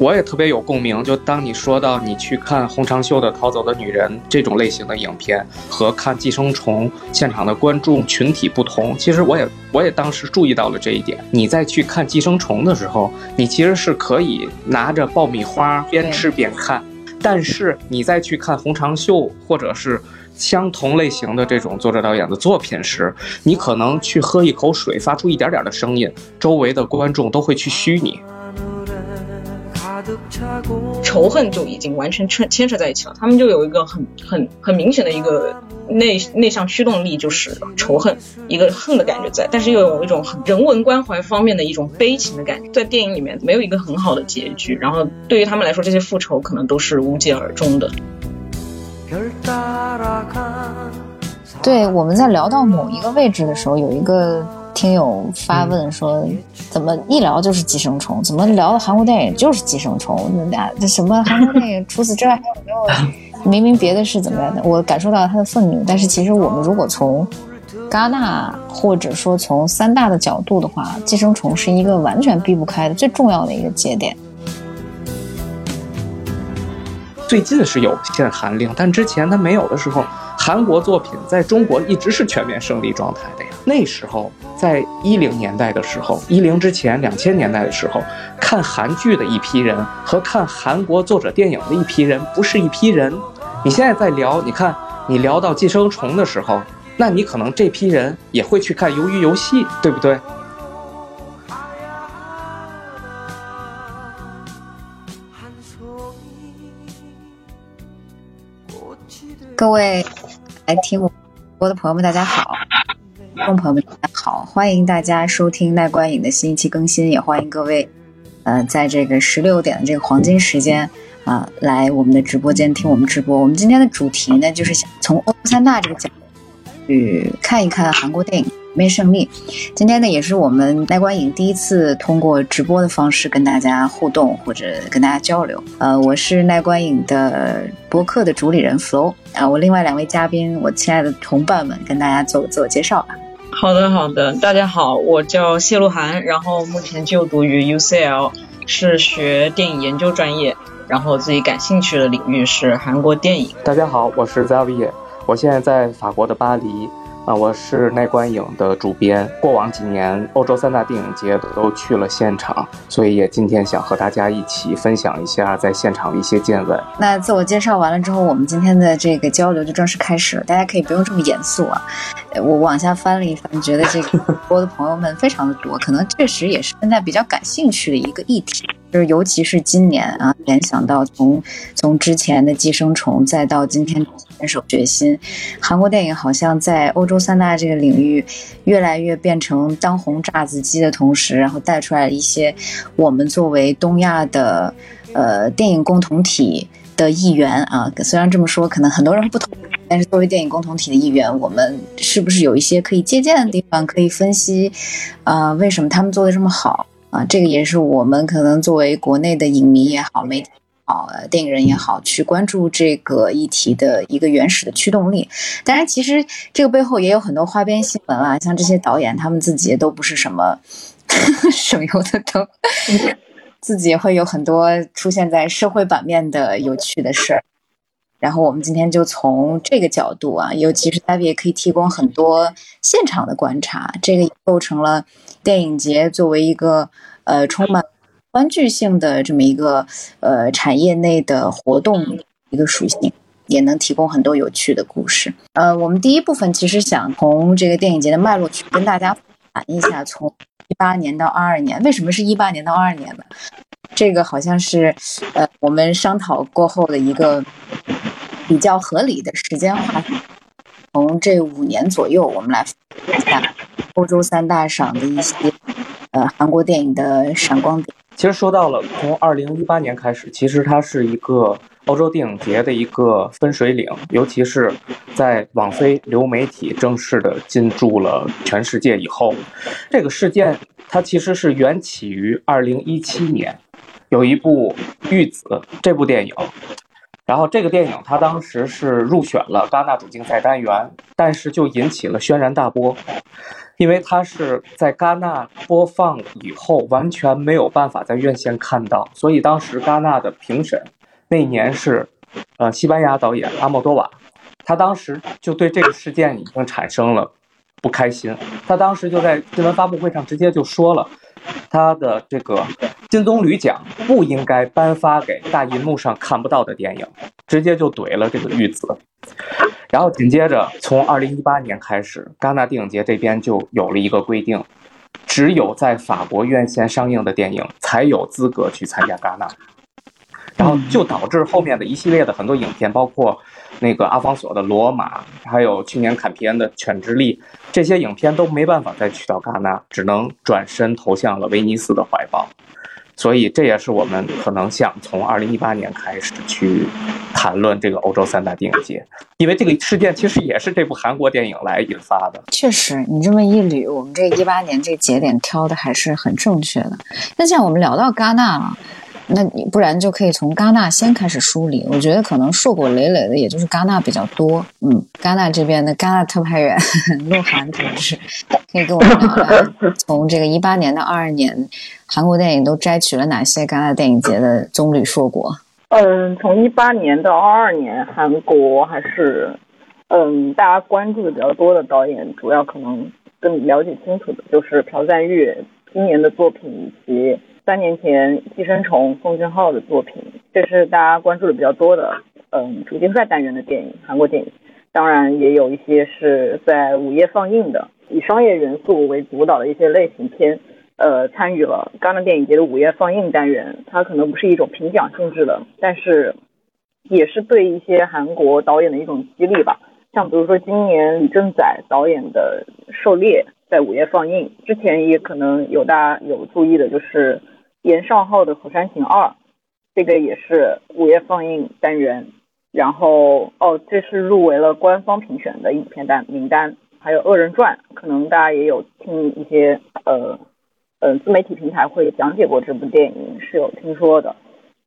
我也特别有共鸣。就当你说到你去看洪长秀的《逃走的女人》这种类型的影片，和看《寄生虫》现场的观众群体不同，其实我也我也当时注意到了这一点。你在去看《寄生虫》的时候，你其实是可以拿着爆米花边吃边看，但是你再去看洪长秀或者是。相同类型的这种作者导演的作品时，你可能去喝一口水，发出一点点的声音，周围的观众都会去虚你。仇恨就已经完全牵牵扯在一起了，他们就有一个很很很明显的一个内内向驱动力，就是仇恨，一个恨的感觉在，但是又有一种很人文关怀方面的一种悲情的感觉，在电影里面没有一个很好的结局，然后对于他们来说，这些复仇可能都是无疾而终的。对，我们在聊到某一个位置的时候，有一个听友发问说：“怎么一聊就是寄生虫？怎么聊的韩国电影就是寄生虫？那俩这什么韩国电影？除此之外还有没有？明明别的是怎么样的？” 我感受到他的愤怒。但是其实我们如果从戛纳或者说从三大的角度的话，寄生虫是一个完全避不开的最重要的一个节点。最近是有限韩令，但之前它没有的时候，韩国作品在中国一直是全面胜利状态的呀。那时候，在一零年代的时候，一零之前，两千年代的时候，看韩剧的一批人和看韩国作者电影的一批人不是一批人。你现在在聊，你看你聊到寄生虫的时候，那你可能这批人也会去看鱿鱼游戏，对不对？各位来听我播的朋友们，大家好！观众朋友们，大家好！欢迎大家收听奈观影的新一期更新，也欢迎各位，呃，在这个十六点的这个黄金时间啊，来我们的直播间听我们直播。我们今天的主题呢，就是想从欧三大这个角度去看一看韩国电影。没胜利，今天呢也是我们奈观影第一次通过直播的方式跟大家互动或者跟大家交流。呃，我是奈观影的博客的主理人 Flo 啊，我另外两位嘉宾，我亲爱的同伴们，跟大家做个自我介绍吧。好的，好的，大家好，我叫谢鹿晗，然后目前就读于 UCL，是学电影研究专业，然后自己感兴趣的领域是韩国电影。大家好，我是 Zavier，我现在在法国的巴黎。啊，我是奈观影的主编，过往几年欧洲三大电影节都去了现场，所以也今天想和大家一起分享一下在现场的一些见闻。那自我介绍完了之后，我们今天的这个交流就正式开始了。大家可以不用这么严肃啊，我往下翻了一翻，觉得这个播的朋友们非常的多，可能确实也是现在比较感兴趣的一个议题。就是尤其是今年啊，联想到从从之前的《寄生虫》再到今天《分手决心》，韩国电影好像在欧洲三大这个领域越来越变成当红炸子鸡的同时，然后带出来一些我们作为东亚的呃电影共同体的一员啊。虽然这么说可能很多人不同意，但是作为电影共同体的一员，我们是不是有一些可以借鉴的地方，可以分析啊为什么他们做的这么好？啊，这个也是我们可能作为国内的影迷也好，媒体也好，电影人也好，去关注这个议题的一个原始的驱动力。当然，其实这个背后也有很多花边新闻啊，像这些导演他们自己也都不是什么 省油的灯，自己也会有很多出现在社会版面的有趣的事儿。然后我们今天就从这个角度啊，尤其是 David 也可以提供很多现场的观察，这个构成了电影节作为一个呃充满欢聚性的这么一个呃产业内的活动一个属性，也能提供很多有趣的故事。呃，我们第一部分其实想从这个电影节的脉络去跟大家谈一下，从一八年到二二年，为什么是一八年到二二年呢？这个好像是呃我们商讨过后的一个。比较合理的时间划分，从这五年左右，我们来看一下欧洲三大赏的一些呃韩国电影的闪光点。其实说到了，从二零一八年开始，其实它是一个欧洲电影节的一个分水岭，尤其是在网飞流媒体正式的进驻了全世界以后，这个事件它其实是缘起于二零一七年，有一部《玉子》这部电影。然后这个电影，它当时是入选了戛纳主竞赛单元，但是就引起了轩然大波。因为它是在戛纳播放以后完全没有办法在院线看到，所以当时戛纳的评审那年是，呃，西班牙导演阿莫多瓦，他当时就对这个事件已经产生了不开心，他当时就在新闻发布会上直接就说了，他的这个金棕榈奖不应该颁发给大银幕上看不到的电影，直接就怼了这个玉子。然后紧接着，从二零一八年开始，戛纳电影节这边就有了一个规定，只有在法国院线上映的电影才有资格去参加戛纳。然后就导致后面的一系列的很多影片，包括那个阿方索的《罗马》，还有去年坎皮恩的《犬之力》，这些影片都没办法再去到戛纳，只能转身投向了威尼斯的怀抱。所以这也是我们可能想从二零一八年开始去谈论这个欧洲三大电影节，因为这个事件其实也是这部韩国电影来引发的。确实，你这么一捋，我们这一八年这节点挑的还是很正确的。那像我们聊到戛纳了。那你不然就可以从戛纳先开始梳理。我觉得可能硕果累累的，也就是戛纳比较多。嗯，戛纳这边的戛纳特派员鹿晗同志，可以跟我们聊聊，从这个一八年到二二年，韩国电影都摘取了哪些戛纳电影节的棕榈硕果？嗯，从一八年到二二年，韩国还是嗯大家关注的比较多的导演，主要可能更了解清楚的就是朴赞郁今年的作品以及。三年前，《寄生虫》奉俊昊的作品，这是大家关注的比较多的，嗯，主竞赛单元的电影，韩国电影。当然，也有一些是在午夜放映的，以商业元素为主导的一些类型片，呃，参与了戛纳电影节的午夜放映单元。它可能不是一种评奖性质的，但是也是对一些韩国导演的一种激励吧。像比如说今年李正宰导演的《狩猎》在午夜放映，之前也可能有大家有注意的，就是。严尚浩的《釜山行二》，这个也是午夜放映单元。然后哦，这是入围了官方评选的影片单名单。还有《恶人传》，可能大家也有听一些呃呃自媒体平台会讲解过这部电影，是有听说的。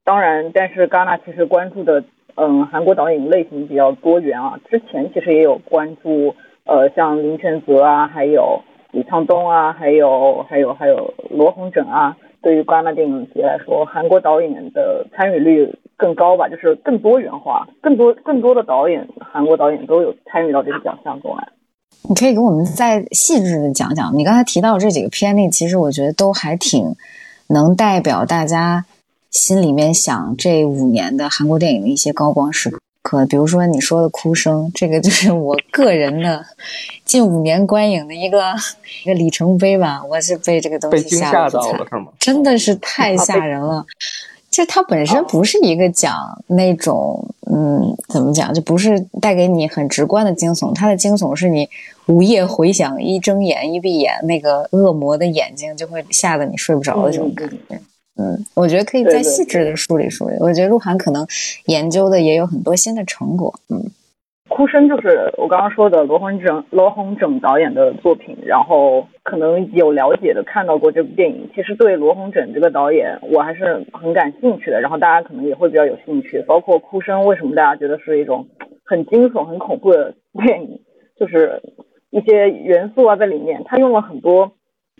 当然，但是戛纳其实关注的嗯韩国导演类型比较多元啊。之前其实也有关注呃像林权泽啊，还有李沧东啊，还有还有还有罗洪整啊。对于戛纳电影节来说，韩国导演的参与率更高吧，就是更多元化，更多更多的导演，韩国导演都有参与到这个奖项中来。你可以给我们再细致的讲讲，你刚才提到这几个片例，其实我觉得都还挺能代表大家心里面想这五年的韩国电影的一些高光时刻。可比如说你说的哭声，这个就是我个人的近五年观影的一个一个里程碑吧。我是被这个东西吓到了，是吗？真的是太吓人了。就它本身不是一个讲那种，嗯，怎么讲，就不是带给你很直观的惊悚。它的惊悚是你午夜回想，一睁眼一闭眼，那个恶魔的眼睛就会吓得你睡不着的这种感觉。嗯，我觉得可以再细致的梳理梳理。我觉得鹿晗可能研究的也有很多新的成果。嗯，哭声就是我刚刚说的罗红整罗红整导演的作品，然后可能有了解的看到过这部电影。其实对罗红整这个导演，我还是很感兴趣的。然后大家可能也会比较有兴趣。包括哭声，为什么大家觉得是一种很惊悚、很恐怖的 电影？就是一些元素啊在里面，他用了很多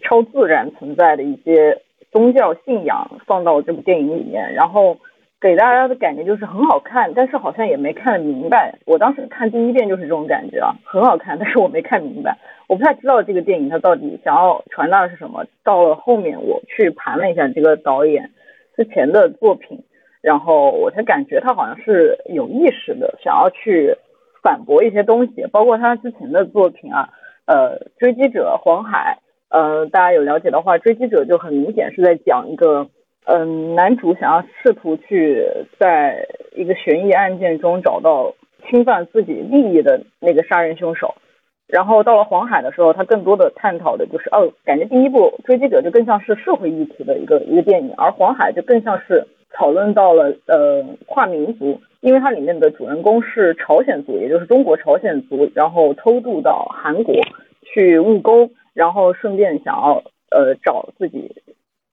超自然存在的一些。宗教信仰放到这部电影里面，然后给大家的感觉就是很好看，但是好像也没看明白。我当时看第一遍就是这种感觉啊，很好看，但是我没看明白，我不太知道这个电影它到底想要传达的是什么。到了后面我去盘了一下这个导演之前的作品，然后我才感觉他好像是有意识的想要去反驳一些东西，包括他之前的作品啊，呃，追击者、黄海。呃，大家有了解的话，《追击者》就很明显是在讲一个，嗯，男主想要试图去在一个悬疑案件中找到侵犯自己利益的那个杀人凶手。然后到了黄海的时候，他更多的探讨的就是，哦，感觉第一部《追击者》就更像是社会议题的一个一个电影，而黄海就更像是讨论到了呃跨民族，因为它里面的主人公是朝鲜族，也就是中国朝鲜族，然后偷渡到韩国去务工。然后顺便想要呃找自己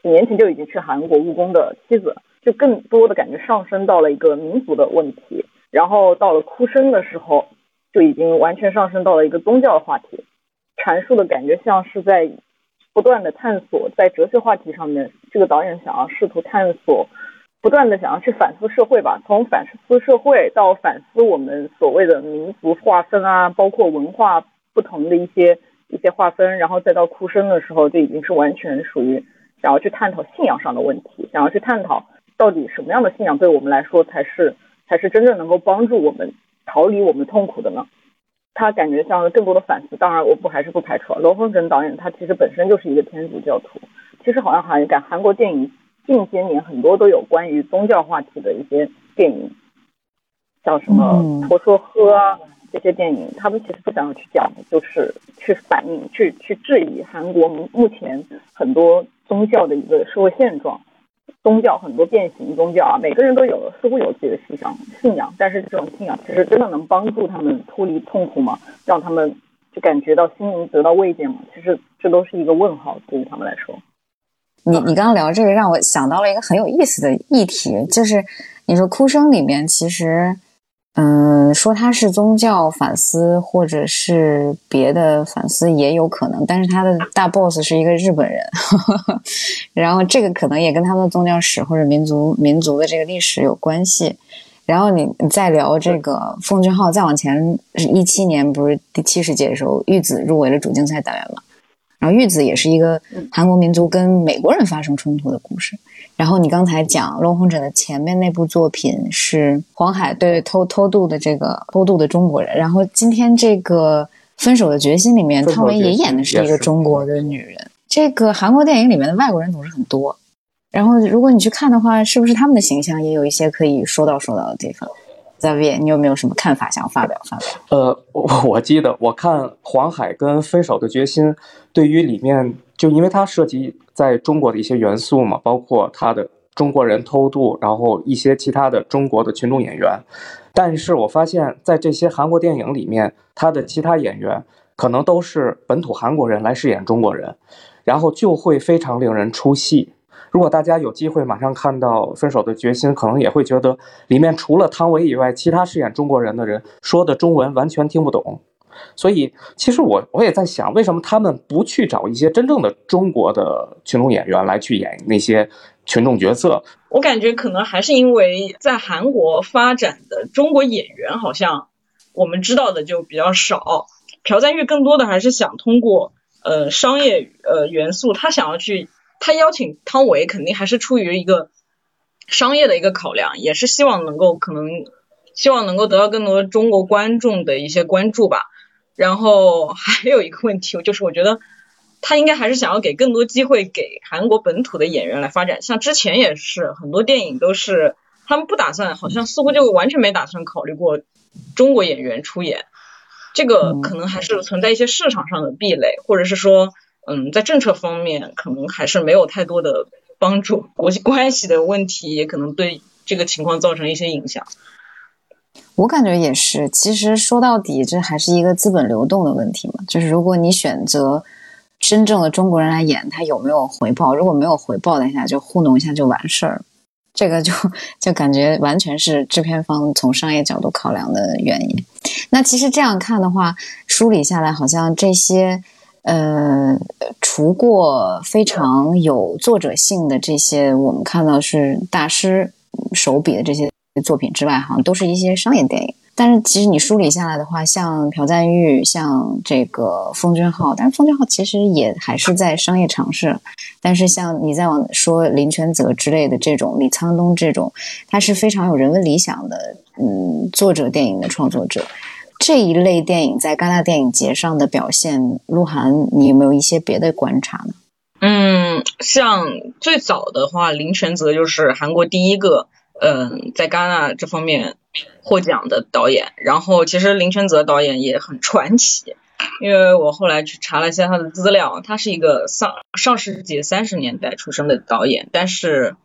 几年前就已经去韩国务工的妻子，就更多的感觉上升到了一个民族的问题。然后到了哭声的时候，就已经完全上升到了一个宗教话题。阐述的感觉像是在不断的探索，在哲学话题上面，这个导演想要试图探索，不断的想要去反思社会吧，从反思社会到反思我们所谓的民族划分啊，包括文化不同的一些一些划分，然后再到哭声的时候，就已经是完全属于想要去探讨信仰上的问题，想要去探讨到底什么样的信仰对我们来说才是才是真正能够帮助我们逃离我们痛苦的呢？他感觉像更多的反思，当然我不还是不排除罗峰珍导演，他其实本身就是一个天主教徒。其实好像韩感韩国电影近些年很多都有关于宗教话题的一些电影，像什么《婆娑诃》啊这些电影，他们其实不想要去讲的，就是去反映、去去质疑韩国目前很多宗教的一个社会现状。宗教很多变形宗教啊，每个人都有似乎有自己的信仰信仰，但是这种信仰其实真的能帮助他们脱离痛苦吗？让他们就感觉到心灵得到慰藉吗？其实这都是一个问号，对于他们来说。你你刚刚聊这个，让我想到了一个很有意思的议题，就是你说哭声里面其实。嗯，说他是宗教反思，或者是别的反思也有可能，但是他的大 boss 是一个日本人，然后这个可能也跟他们的宗教史或者民族民族的这个历史有关系。然后你你再聊这个奉俊昊，再往前一七年不是第七十届的时候，玉子入围了主竞赛单元嘛？然后玉子也是一个韩国民族跟美国人发生冲突的故事。然后你刚才讲《龙红枕》的前面那部作品是黄海对偷偷渡的这个偷渡的中国人，然后今天这个《分手的决心》里面，汤唯也演的是一个中国的女人。这个韩国电影里面的外国人总是很多，然后如果你去看的话，是不是他们的形象也有一些可以说到说到的地方？在魏，你有没有什么看法想发表发表？呃，我我记得我看黄海跟《分手的决心》，对于里面就因为它涉及。在中国的一些元素嘛，包括他的中国人偷渡，然后一些其他的中国的群众演员。但是我发现，在这些韩国电影里面，他的其他演员可能都是本土韩国人来饰演中国人，然后就会非常令人出戏。如果大家有机会马上看到《分手的决心》，可能也会觉得里面除了汤唯以外，其他饰演中国人的人说的中文完全听不懂。所以，其实我我也在想，为什么他们不去找一些真正的中国的群众演员来去演那些群众角色？我感觉可能还是因为在韩国发展的中国演员好像我们知道的就比较少。朴赞玉更多的还是想通过呃商业呃元素，他想要去他邀请汤唯，肯定还是出于一个商业的一个考量，也是希望能够可能希望能够得到更多中国观众的一些关注吧。然后还有一个问题，就是我觉得他应该还是想要给更多机会给韩国本土的演员来发展。像之前也是很多电影都是他们不打算，好像似乎就完全没打算考虑过中国演员出演。这个可能还是存在一些市场上的壁垒，或者是说，嗯，在政策方面可能还是没有太多的帮助。国际关系的问题也可能对这个情况造成一些影响。我感觉也是，其实说到底，这还是一个资本流动的问题嘛。就是如果你选择真正的中国人来演，他有没有回报？如果没有回报的下，就糊弄一下就完事儿。这个就就感觉完全是制片方从商业角度考量的原因。那其实这样看的话，梳理下来，好像这些呃，除过非常有作者性的这些，我们看到是大师手笔的这些。作品之外，好像都是一些商业电影。但是其实你梳理下来的话，像朴赞玉，像这个奉俊昊，但是奉俊昊其实也还是在商业尝试。但是像你再往说林权泽之类的这种，李沧东这种，他是非常有人文理想的，嗯，作者电影的创作者。这一类电影在戛纳电影节上的表现，鹿晗，你有没有一些别的观察呢？嗯，像最早的话，林权泽就是韩国第一个。嗯，在戛纳这方面获奖的导演，然后其实林权泽导演也很传奇，因为我后来去查了一下他的资料，他是一个上上世纪三十年代出生的导演，但是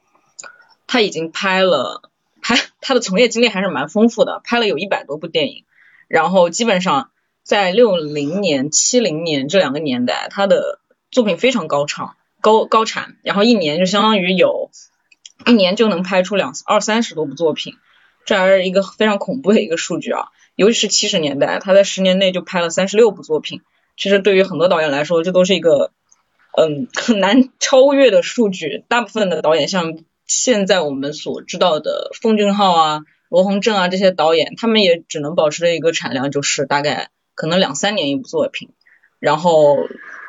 他已经拍了拍他的从业经历还是蛮丰富的，拍了有一百多部电影，然后基本上在六零年、七零年这两个年代，他的作品非常高产高高产，然后一年就相当于有。一年就能拍出两二三十多部作品，这还是一个非常恐怖的一个数据啊！尤其是七十年代，他在十年内就拍了三十六部作品，其实对于很多导演来说，这都是一个嗯很难超越的数据。大部分的导演，像现在我们所知道的奉俊昊啊、罗洪正啊这些导演，他们也只能保持的一个产量就是大概可能两三年一部作品。然后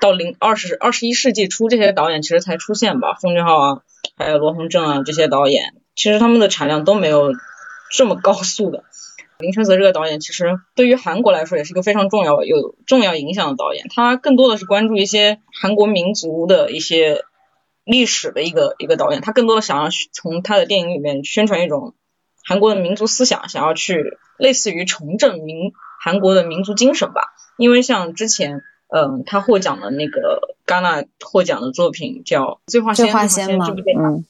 到零二十二十一世纪初，这些导演其实才出现吧，奉俊昊啊，还有罗洪正啊这些导演，其实他们的产量都没有这么高速的。林权泽这个导演，其实对于韩国来说也是一个非常重要、有重要影响的导演。他更多的是关注一些韩国民族的一些历史的一个一个导演。他更多的想要从他的电影里面宣传一种韩国的民族思想，想要去类似于重振民韩国的民族精神吧。因为像之前，嗯，他获奖的那个戛纳获奖的作品叫《醉花仙》这部电影，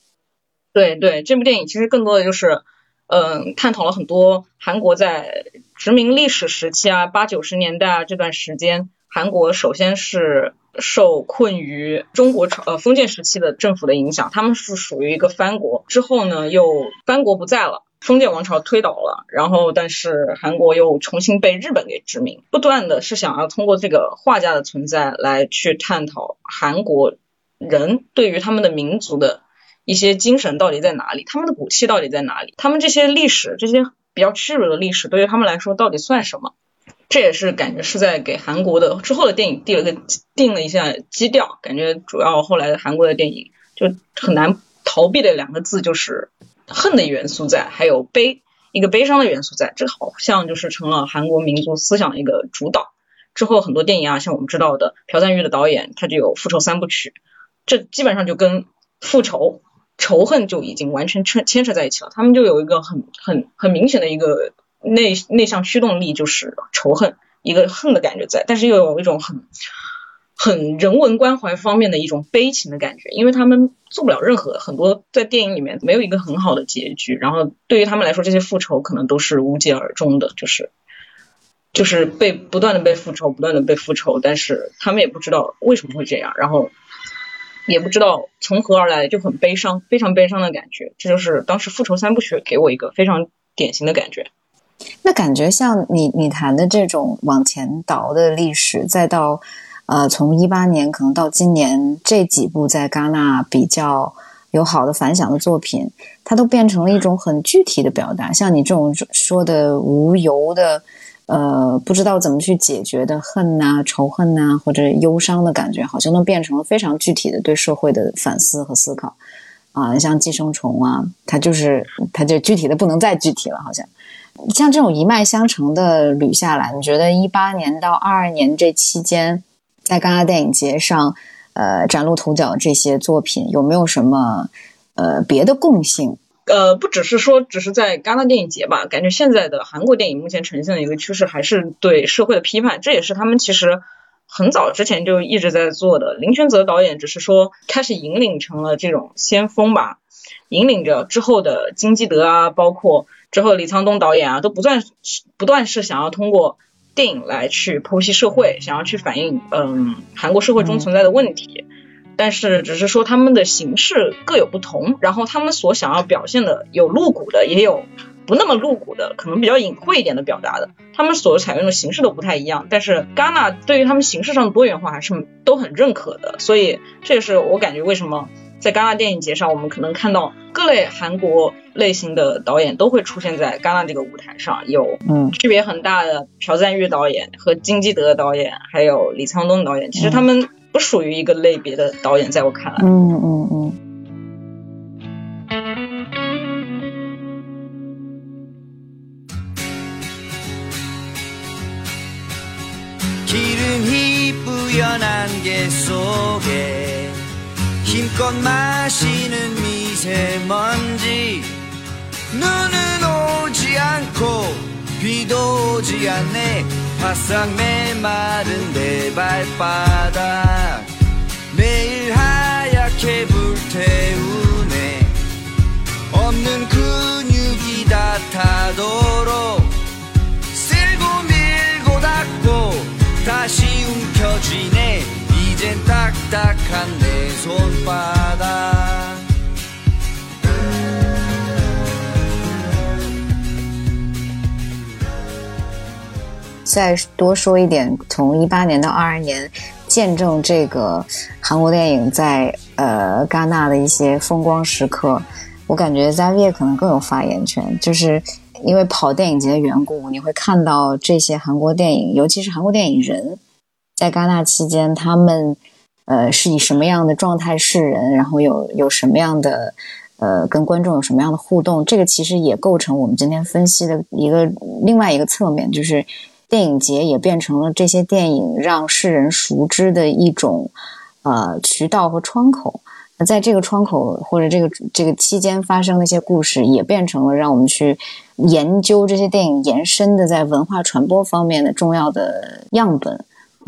对对，这部电影其实更多的就是。嗯，探讨了很多韩国在殖民历史时期啊，八九十年代啊这段时间，韩国首先是受困于中国呃封建时期的政府的影响，他们是属于一个藩国，之后呢又藩国不在了，封建王朝推倒了，然后但是韩国又重新被日本给殖民，不断的是想要通过这个画家的存在来去探讨韩国人对于他们的民族的。一些精神到底在哪里？他们的骨气到底在哪里？他们这些历史，这些比较屈辱的历史，对于他们来说到底算什么？这也是感觉是在给韩国的之后的电影定了个定了一下基调。感觉主要后来的韩国的电影就很难逃避的两个字就是恨的元素在，还有悲一个悲伤的元素在。这好像就是成了韩国民族思想的一个主导。之后很多电影啊，像我们知道的朴赞郁的导演，他就有复仇三部曲，这基本上就跟复仇。仇恨就已经完全牵牵扯在一起了，他们就有一个很很很明显的一个内内向驱动力，就是仇恨，一个恨的感觉在，但是又有一种很很人文关怀方面的一种悲情的感觉，因为他们做不了任何很多在电影里面没有一个很好的结局，然后对于他们来说，这些复仇可能都是无疾而终的，就是就是被不断的被复仇，不断的被复仇，但是他们也不知道为什么会这样，然后。也不知道从何而来，就很悲伤，非常悲伤的感觉。这就是当时复仇三部曲给我一个非常典型的感觉。那感觉像你你谈的这种往前倒的历史，再到呃从一八年可能到今年这几部在戛纳比较有好的反响的作品，它都变成了一种很具体的表达。像你这种说的无由的。呃，不知道怎么去解决的恨呐、仇恨呐，或者忧伤的感觉，好像都变成了非常具体的对社会的反思和思考啊。像寄生虫啊，它就是它就具体的不能再具体了。好像像这种一脉相承的捋下来，你觉得一八年到二二年这期间，在戛纳电影节上呃崭露头角这些作品，有没有什么呃别的共性？呃，不只是说只是在戛纳电影节吧，感觉现在的韩国电影目前呈现的一个趋势还是对社会的批判，这也是他们其实很早之前就一直在做的。林权泽导演只是说开始引领成了这种先锋吧，引领着之后的金基德啊，包括之后李沧东导演啊，都不断不断是想要通过电影来去剖析社会，想要去反映嗯韩国社会中存在的问题。但是只是说他们的形式各有不同，然后他们所想要表现的有露骨的，也有不那么露骨的，可能比较隐晦一点的表达的，他们所采用的形式都不太一样。但是戛纳对于他们形式上的多元化还是都很认可的，所以这也是我感觉为什么在戛纳电影节上，我们可能看到各类韩国类型的导演都会出现在戛纳这个舞台上，有嗯区别很大的朴赞郁导演和金基德导演，还有李沧东导演，其实他们。不属于一个类别的导演，在我看来。嗯嗯嗯。 마음껏 마시는 미세먼지. 눈은 오지 않고 비도 오지 않네. 바싹 메마른 내 발바닥. 再多说一点从一八年到二二年见证这个韩国电影在呃戛纳的一些风光时刻我感觉 zv 可能更有发言权。就是因为跑电影节的缘故你会看到这些韩国电影尤其是韩国电影人在戛纳期间他们呃是以什么样的状态示人，然后有有什么样的。呃，跟观众有什么样的互动？这个其实也构成我们今天分析的一个另外一个侧面，就是电影节也变成了这些电影让世人熟知的一种呃渠道和窗口。那在这个窗口或者这个这个期间发生的一些故事，也变成了让我们去研究这些电影延伸的在文化传播方面的重要的样本。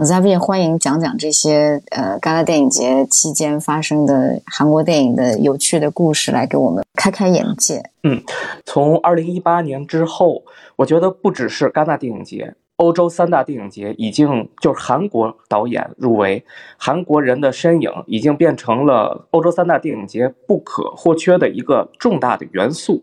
在这也欢迎讲讲这些呃，戛纳电影节期间发生的韩国电影的有趣的故事，来给我们开开眼界。嗯，从二零一八年之后，我觉得不只是戛纳电影节，欧洲三大电影节已经就是韩国导演入围，韩国人的身影已经变成了欧洲三大电影节不可或缺的一个重大的元素。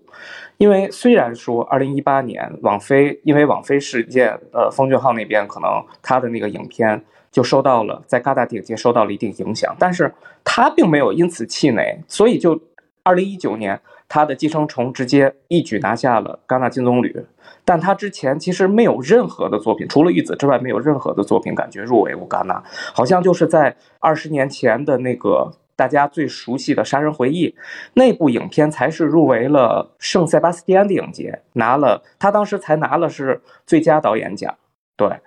因为虽然说二零一八年网飞因为网飞事件，呃，奉俊昊那边可能他的那个影片就受到了在戛纳电影节受到了一定影响，但是他并没有因此气馁，所以就二零一九年他的《寄生虫》直接一举拿下了戛纳金棕榈，但他之前其实没有任何的作品，除了《玉子》之外，没有任何的作品感觉入围过戛纳，好像就是在二十年前的那个。大家最熟悉的《杀人回忆》那部影片才是入围了圣塞巴斯蒂安电影节，拿了他当时才拿了是最佳导演奖。对，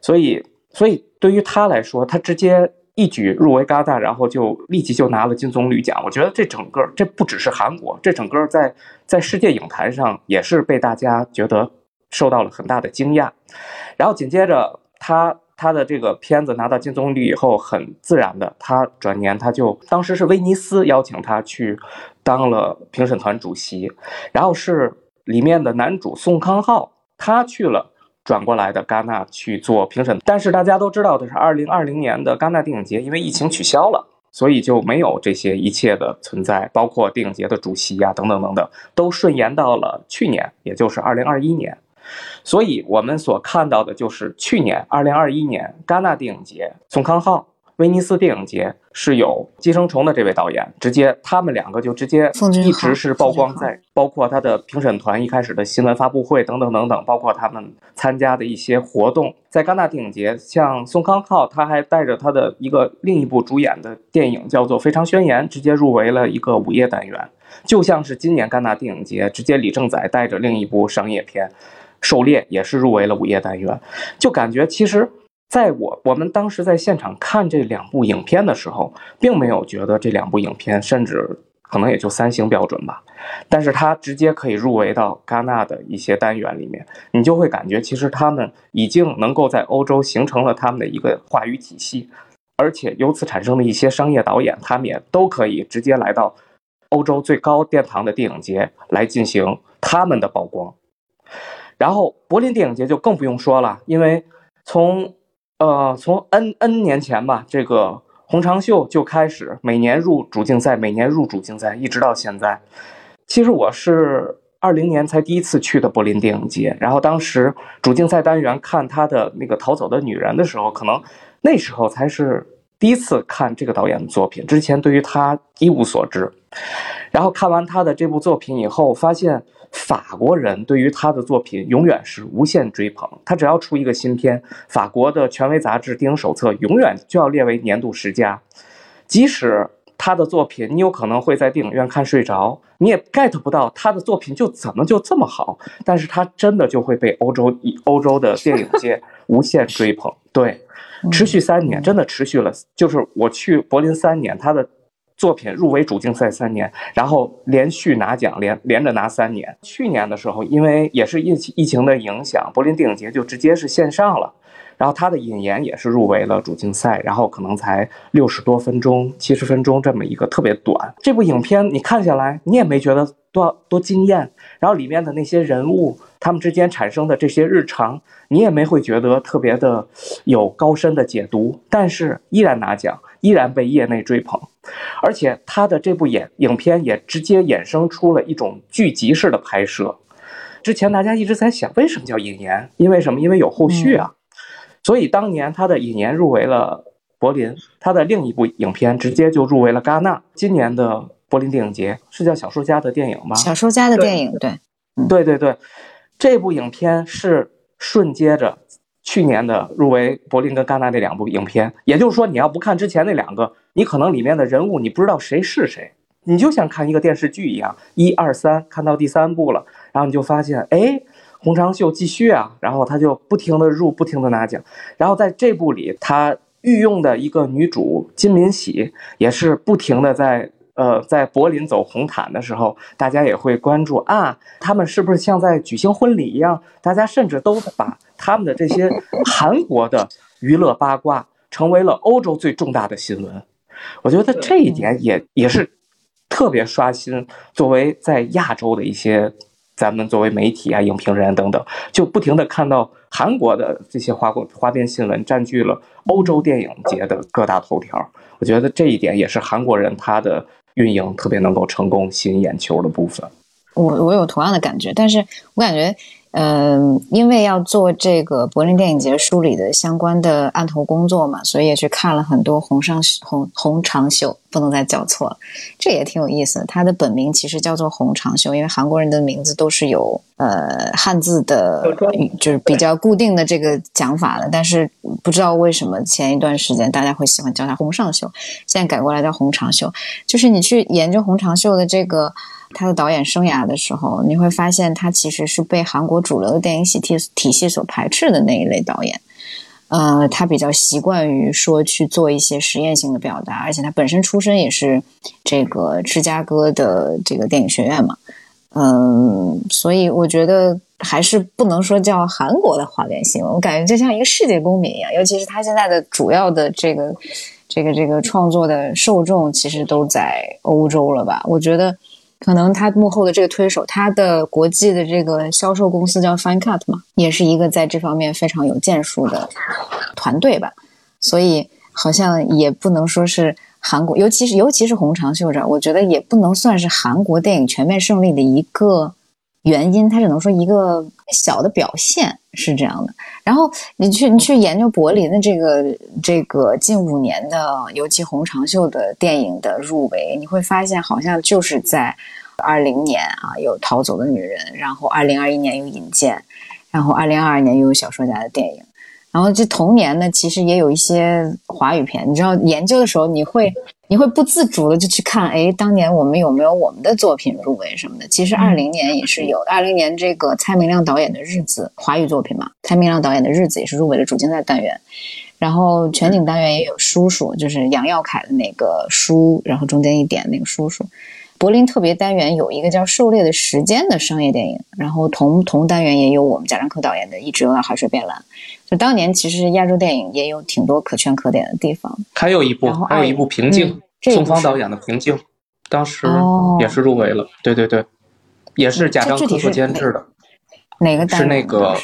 所以所以对于他来说，他直接一举入围戛纳，然后就立即就拿了金棕榈奖。我觉得这整个这不只是韩国，这整个在在世界影坛上也是被大家觉得受到了很大的惊讶。然后紧接着他。他的这个片子拿到金棕榈以后，很自然的，他转年他就当时是威尼斯邀请他去当了评审团主席，然后是里面的男主宋康昊，他去了转过来的戛纳去做评审。但是大家都知道的是，二零二零年的戛纳电影节因为疫情取消了，所以就没有这些一切的存在，包括电影节的主席呀等等等等，都顺延到了去年，也就是二零二一年。所以，我们所看到的就是去年二零二一年戛纳电影节，宋康昊、威尼斯电影节是有《寄生虫》的这位导演，直接他们两个就直接一直是曝光在，包括他的评审团一开始的新闻发布会等等等等，包括他们参加的一些活动，在戛纳电影节，像宋康昊，他还带着他的一个另一部主演的电影叫做《非常宣言》，直接入围了一个午夜单元，就像是今年戛纳电影节，直接李正宰带着另一部商业片。狩猎也是入围了午夜单元，就感觉其实，在我我们当时在现场看这两部影片的时候，并没有觉得这两部影片甚至可能也就三星标准吧，但是它直接可以入围到戛纳的一些单元里面，你就会感觉其实他们已经能够在欧洲形成了他们的一个话语体系，而且由此产生的一些商业导演，他们也都可以直接来到欧洲最高殿堂的电影节来进行他们的曝光。然后柏林电影节就更不用说了，因为从呃从 N N 年前吧，这个洪长秀就开始每年入主竞赛，每年入主竞赛，一直到现在。其实我是二零年才第一次去的柏林电影节，然后当时主竞赛单元看他的那个《逃走的女人》的时候，可能那时候才是第一次看这个导演的作品，之前对于他一无所知。然后看完他的这部作品以后，发现。法国人对于他的作品永远是无限追捧，他只要出一个新片，法国的权威杂志电影手册永远就要列为年度十佳。即使他的作品，你有可能会在电影院看睡着，你也 get 不到他的作品就怎么就这么好，但是他真的就会被欧洲欧洲的电影界无限追捧。对，持续三年，真的持续了，就是我去柏林三年，他的。作品入围主竞赛三年，然后连续拿奖，连连着拿三年。去年的时候，因为也是疫疫情的影响，柏林电影节就直接是线上了。然后他的引言也是入围了主竞赛，然后可能才六十多分钟、七十分钟这么一个特别短。这部影片你看下来，你也没觉得多多惊艳。然后里面的那些人物，他们之间产生的这些日常，你也没会觉得特别的有高深的解读。但是依然拿奖，依然被业内追捧。而且他的这部演影片也直接衍生出了一种剧集式的拍摄，之前大家一直在想，为什么叫引言？因为什么？因为有后续啊。所以当年他的引言入围了柏林，他的另一部影片直接就入围了戛纳。今年的柏林电影节是叫小说家的电影吗？小说家的电影，对，对对对，这部影片是顺接着去年的入围柏林跟戛纳那两部影片。也就是说，你要不看之前那两个，你可能里面的人物你不知道谁是谁。你就像看一个电视剧一样，一二三，看到第三部了，然后你就发现，哎，洪长秀继续啊，然后他就不停的入，不停的拿奖，然后在这部里，他御用的一个女主金敏喜也是不停的在，呃，在柏林走红毯的时候，大家也会关注啊，他们是不是像在举行婚礼一样？大家甚至都把他们的这些韩国的娱乐八卦成为了欧洲最重大的新闻，我觉得这一点也也是。特别刷新，作为在亚洲的一些咱们作为媒体啊、影评人等等，就不停的看到韩国的这些花过花边新闻占据了欧洲电影节的各大头条。我觉得这一点也是韩国人他的运营特别能够成功吸引眼球的部分。我我有同样的感觉，但是我感觉。嗯，因为要做这个柏林电影节梳理的相关的案头工作嘛，所以也去看了很多红上红红长袖，不能再叫错了，这也挺有意思的。它的本名其实叫做红长袖，因为韩国人的名字都是有呃汉字的，就是比较固定的这个讲法了。但是不知道为什么前一段时间大家会喜欢叫它红上秀，现在改过来叫红长袖。就是你去研究红长袖的这个。他的导演生涯的时候，你会发现他其实是被韩国主流的电影体系体系所排斥的那一类导演。呃，他比较习惯于说去做一些实验性的表达，而且他本身出身也是这个芝加哥的这个电影学院嘛。嗯，所以我觉得还是不能说叫韩国的花边新闻，我感觉就像一个世界公民一样。尤其是他现在的主要的这个这个这个创作的受众，其实都在欧洲了吧？我觉得。可能他幕后的这个推手，他的国际的这个销售公司叫 Fine Cut 嘛，也是一个在这方面非常有建树的团队吧。所以好像也不能说是韩国，尤其是尤其是红长袖这，我觉得也不能算是韩国电影全面胜利的一个原因，它只能说一个小的表现是这样的。然后你去你去研究柏林的这个这个近五年的尤其红长袖的电影的入围，你会发现好像就是在二零年啊有逃走的女人，然后二零二一年有引荐，然后二零二二年又有小说家的电影，然后这童年呢其实也有一些华语片。你知道研究的时候你会。你会不自主的就去看，哎，当年我们有没有我们的作品入围什么的？其实二零年也是有，二零年这个蔡明亮导演的《日子》华语作品嘛，蔡明亮导演的《日子》也是入围了主竞赛单元，然后全景单元也有《叔叔》，就是杨耀凯的那个书，然后中间一点那个叔叔。柏林特别单元有一个叫《狩猎的时间》的商业电影，然后同同单元也有我们贾樟柯导演的《一直游到海水变蓝》。就当年其实亚洲电影也有挺多可圈可点的地方。还有一部，还有一部《平静》，宋芳导演的《平静》，当时也是入围了。对对对，也是贾樟柯所监制的。哪个单元？是那个，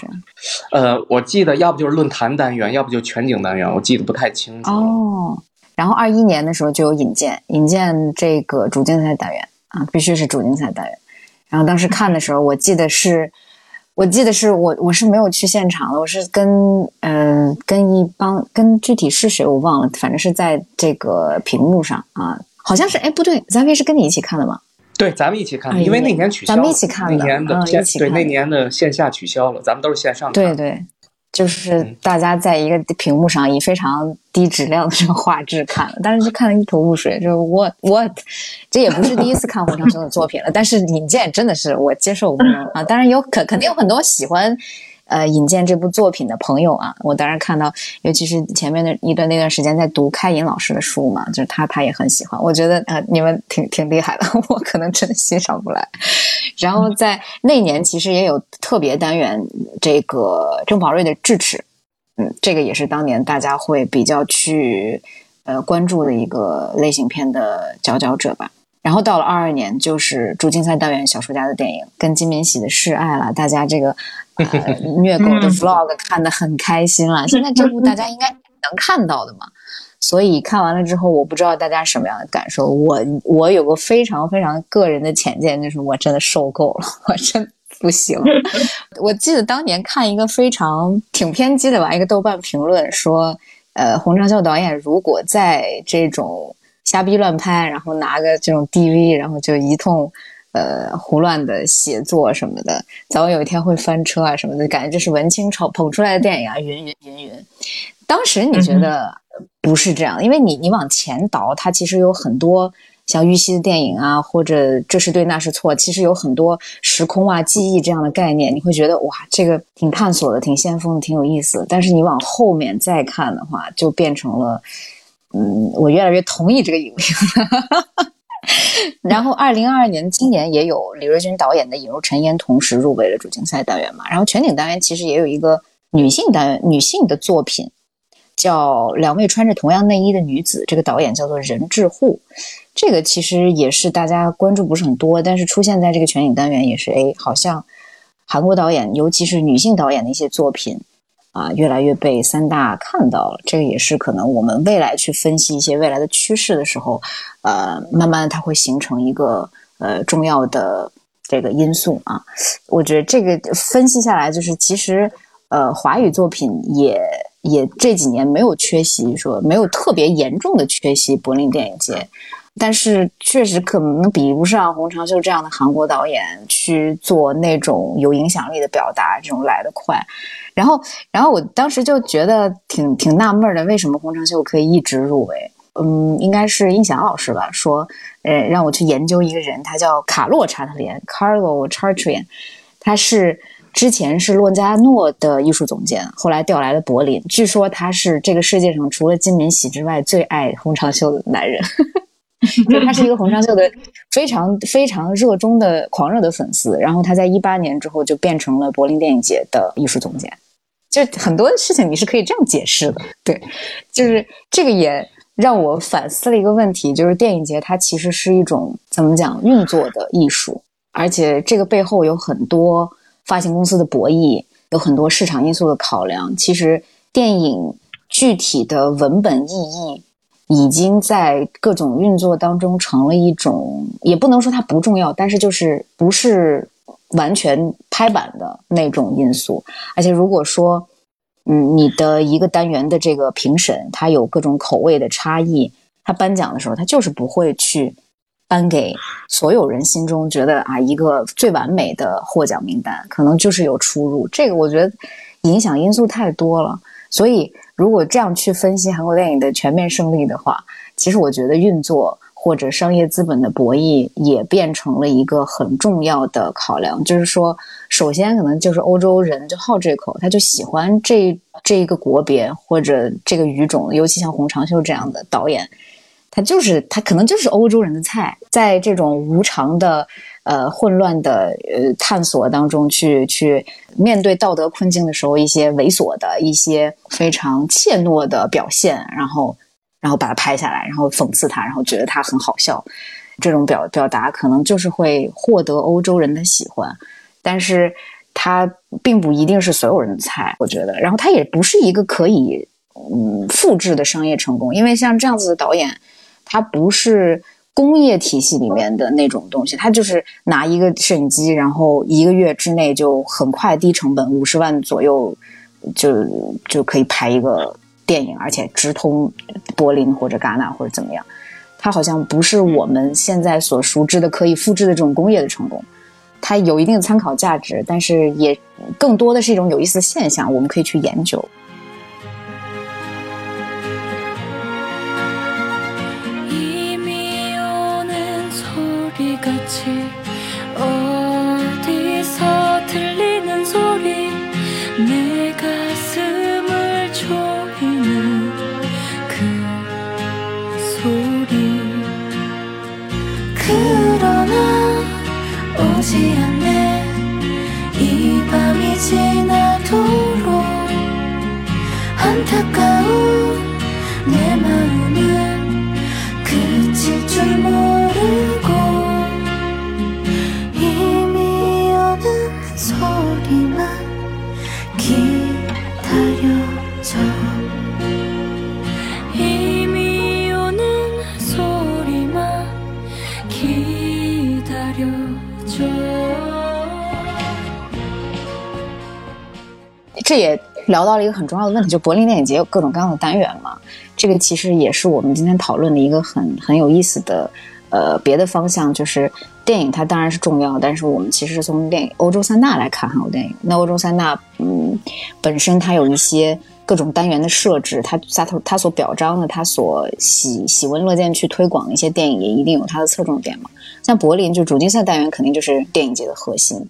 呃，我记得要不就是论坛单元，要不就全景单元，我记得不太清楚。哦。然后二一年的时候就有引荐，引荐这个主竞赛单元啊，必须是主竞赛单元。然后当时看的时候，我记得是，我记得是我我是没有去现场的，我是跟嗯跟一帮跟具体是谁我忘了，反正是在这个屏幕上啊，好像是哎不对，咱们是跟你一起看的吗？对，咱们一起看的，因为那年取消了，咱们一起看的，那年的线对那年的线下取消了，咱们都是线上。对对。就是大家在一个屏幕上以非常低质量的这个画质看了，但是就看了一头雾水。就是我我，这也不是第一次看洪长生的作品了，但是尹健真的是我接受不了啊！当然有肯肯定有很多喜欢。呃，引荐这部作品的朋友啊，我当然看到，尤其是前面的一段那段时间在读开隐老师的书嘛，就是他他也很喜欢。我觉得呃，你们挺挺厉害的，我可能真的欣赏不来。然后在那年其实也有特别单元，这个郑宝瑞的《智齿》，嗯，这个也是当年大家会比较去呃关注的一个类型片的佼佼者吧。然后到了二二年，就是主竞赛单元小说家的电影，跟金敏喜的示爱了，大家这个呃 虐狗的 vlog 看得很开心了。现在这部大家应该能看到的嘛，所以看完了之后，我不知道大家什么样的感受。我我有个非常非常个人的浅见，就是我真的受够了，我真不行。我记得当年看一个非常挺偏激的吧，一个豆瓣评论说，呃，洪长秀导演如果在这种瞎逼乱拍，然后拿个这种 DV，然后就一通。呃，胡乱的写作什么的，早晚有一天会翻车啊什么的，感觉这是文青炒捧出来的电影啊，云云云云。当时你觉得不是这样，因为你你往前倒，它其实有很多像玉溪的电影啊，或者这是对那是错，其实有很多时空啊、记忆这样的概念，你会觉得哇，这个挺探索的，挺先锋的，挺有意思。但是你往后面再看的话，就变成了，嗯，我越来越同意这个影评。然后，二零二二年今年也有李瑞军导演的《引入尘烟》，同时入围了主竞赛单元嘛。然后全景单元其实也有一个女性单元，女性的作品叫《两位穿着同样内衣的女子》，这个导演叫做任志户。这个其实也是大家关注不是很多，但是出现在这个全景单元也是，哎，好像韩国导演，尤其是女性导演的一些作品。啊，越来越被三大看到了，这个也是可能我们未来去分析一些未来的趋势的时候，呃，慢慢它会形成一个呃重要的这个因素啊。我觉得这个分析下来，就是其实呃华语作品也也这几年没有缺席，说没有特别严重的缺席柏林电影节，但是确实可能比不上洪长秀这样的韩国导演去做那种有影响力的表达，这种来得快。然后，然后我当时就觉得挺挺纳闷的，为什么洪长秀可以一直入围？嗯，应该是印翔老师吧，说，呃，让我去研究一个人，他叫卡洛查特连 （Carlo Chartrian），他是之前是洛加诺的艺术总监，后来调来了柏林。据说他是这个世界上除了金敏喜之外最爱洪长秀的男人，就他是一个洪长秀的非常非常热衷的狂热的粉丝。然后他在一八年之后就变成了柏林电影节的艺术总监。就很多事情你是可以这样解释的，对，就是这个也让我反思了一个问题，就是电影节它其实是一种怎么讲运作的艺术，而且这个背后有很多发行公司的博弈，有很多市场因素的考量。其实电影具体的文本意义已经在各种运作当中成了一种，也不能说它不重要，但是就是不是。完全拍板的那种因素，而且如果说，嗯，你的一个单元的这个评审，他有各种口味的差异，他颁奖的时候，他就是不会去颁给所有人心中觉得啊一个最完美的获奖名单，可能就是有出入。这个我觉得影响因素太多了，所以如果这样去分析韩国电影的全面胜利的话，其实我觉得运作。或者商业资本的博弈也变成了一个很重要的考量。就是说，首先可能就是欧洲人就好这口，他就喜欢这这一个国别或者这个语种，尤其像洪长秀这样的导演，他就是他可能就是欧洲人的菜。在这种无常的、呃混乱的呃探索当中，去去面对道德困境的时候，一些猥琐的一些非常怯懦的表现，然后。然后把它拍下来，然后讽刺他，然后觉得他很好笑，这种表表达可能就是会获得欧洲人的喜欢，但是他并不一定是所有人的菜，我觉得。然后他也不是一个可以嗯复制的商业成功，因为像这样子的导演，他不是工业体系里面的那种东西，他就是拿一个摄影机，然后一个月之内就很快低成本五十万左右就就可以拍一个。电影，而且直通柏林或者戛纳或者怎么样，它好像不是我们现在所熟知的可以复制的这种工业的成功。它有一定的参考价值，但是也更多的是一种有意思的现象，我们可以去研究。这也聊到了一个很重要的问题，就柏林电影节有各种各样的单元嘛，这个其实也是我们今天讨论的一个很很有意思的呃别的方向，就是电影它当然是重要，但是我们其实是从电影欧洲三大来看韩国电影。那欧洲三大嗯本身它有一些各种单元的设置，它它它所表彰的，它所喜喜闻乐见去推广的一些电影，也一定有它的侧重点嘛。像柏林就主竞赛单元肯定就是电影节的核心。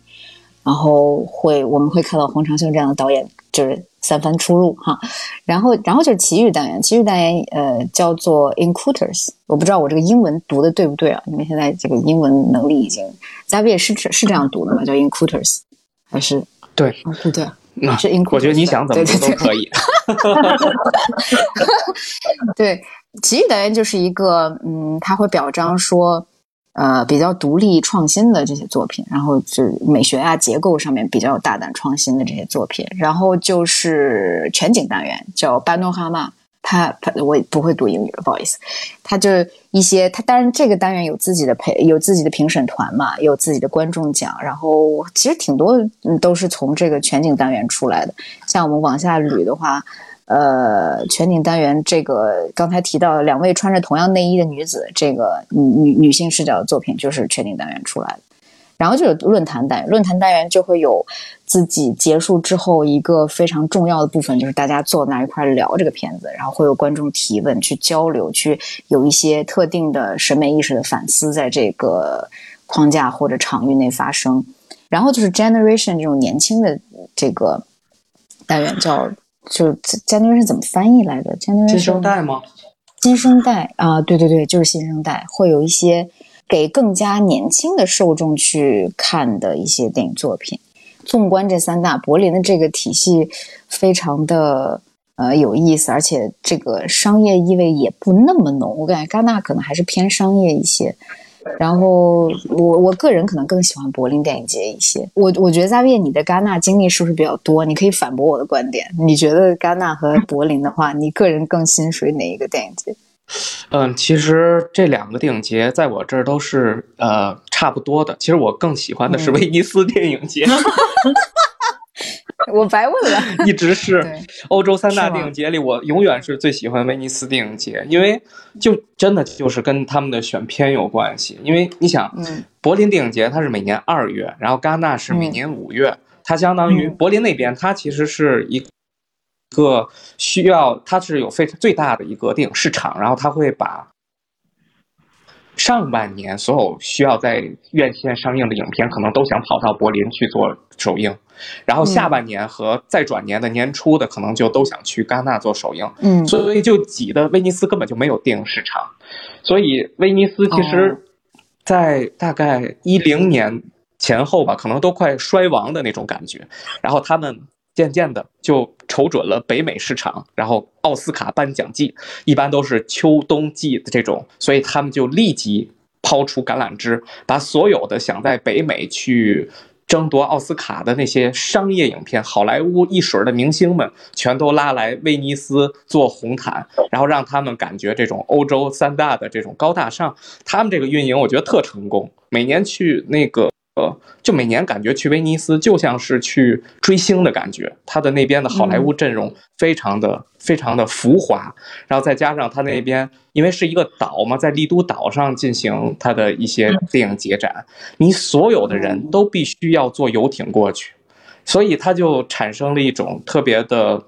然后会我们会看到洪长秀这样的导演就是三番出入哈，然后然后就是奇遇单元，奇遇单元呃叫做 Incuters，我不知道我这个英文读的对不对啊？因为现在这个英文能力已经，咱们也是是这样读的吗？叫 Incuters 还是对？对，那是 Incuters，我觉得你想怎么读都可以。对，奇遇单元就是一个嗯，他会表彰说。呃，比较独立创新的这些作品，然后就美学啊、结构上面比较大胆创新的这些作品，然后就是全景单元，叫班诺哈马，他他我不会读英语，不好意思，他就一些他当然这个单元有自己的陪有自己的评审团嘛，有自己的观众奖，然后其实挺多嗯都是从这个全景单元出来的，像我们往下捋的话。呃，全景单元这个刚才提到两位穿着同样内衣的女子，这个女女女性视角的作品就是全景单元出来的。然后就是论坛单元，论坛单元就会有自己结束之后一个非常重要的部分，就是大家坐那一块聊这个片子，然后会有观众提问、去交流、去有一些特定的审美意识的反思，在这个框架或者场域内发生。然后就是 generation 这种年轻的这个单元叫。就 generation 怎么翻译来着？generation 新生代吗？新生代啊，对对对，就是新生代，会有一些给更加年轻的受众去看的一些电影作品。纵观这三大，柏林的这个体系非常的呃有意思，而且这个商业意味也不那么浓。我感觉戛纳可能还是偏商业一些。然后我我个人可能更喜欢柏林电影节一些。我我觉得扎维你的戛纳经历是不是比较多？你可以反驳我的观点。你觉得戛纳和柏林的话，你个人更心属于哪一个电影节？嗯，其实这两个电影节在我这儿都是呃差不多的。其实我更喜欢的是威尼斯电影节。我白问了，一直是欧洲三大电影节里，我永远是最喜欢威尼斯电影节，因为就真的就是跟他们的选片有关系。因为你想，柏林电影节它是每年二月，然后戛纳是每年五月，它相当于柏林那边，它其实是一个需要，它是有非常最大的一个电影市场，然后它会把。上半年所有需要在院线上映的影片，可能都想跑到柏林去做首映，然后下半年和再转年的年初的，可能就都想去戛纳做首映。嗯，所以就挤的威尼斯根本就没有电影市场，所以威尼斯其实，在大概一零年前后吧，可能都快衰亡的那种感觉。然后他们。渐渐的就瞅准了北美市场，然后奥斯卡颁奖季一般都是秋冬季的这种，所以他们就立即抛出橄榄枝，把所有的想在北美去争夺奥斯卡的那些商业影片、好莱坞一水的明星们，全都拉来威尼斯做红毯，然后让他们感觉这种欧洲三大的这种高大上。他们这个运营我觉得特成功，每年去那个。呃，就每年感觉去威尼斯就像是去追星的感觉，他的那边的好莱坞阵容非常的非常的浮华，然后再加上他那边因为是一个岛嘛，在丽都岛上进行他的一些电影节展，你所有的人都必须要坐游艇过去，所以他就产生了一种特别的，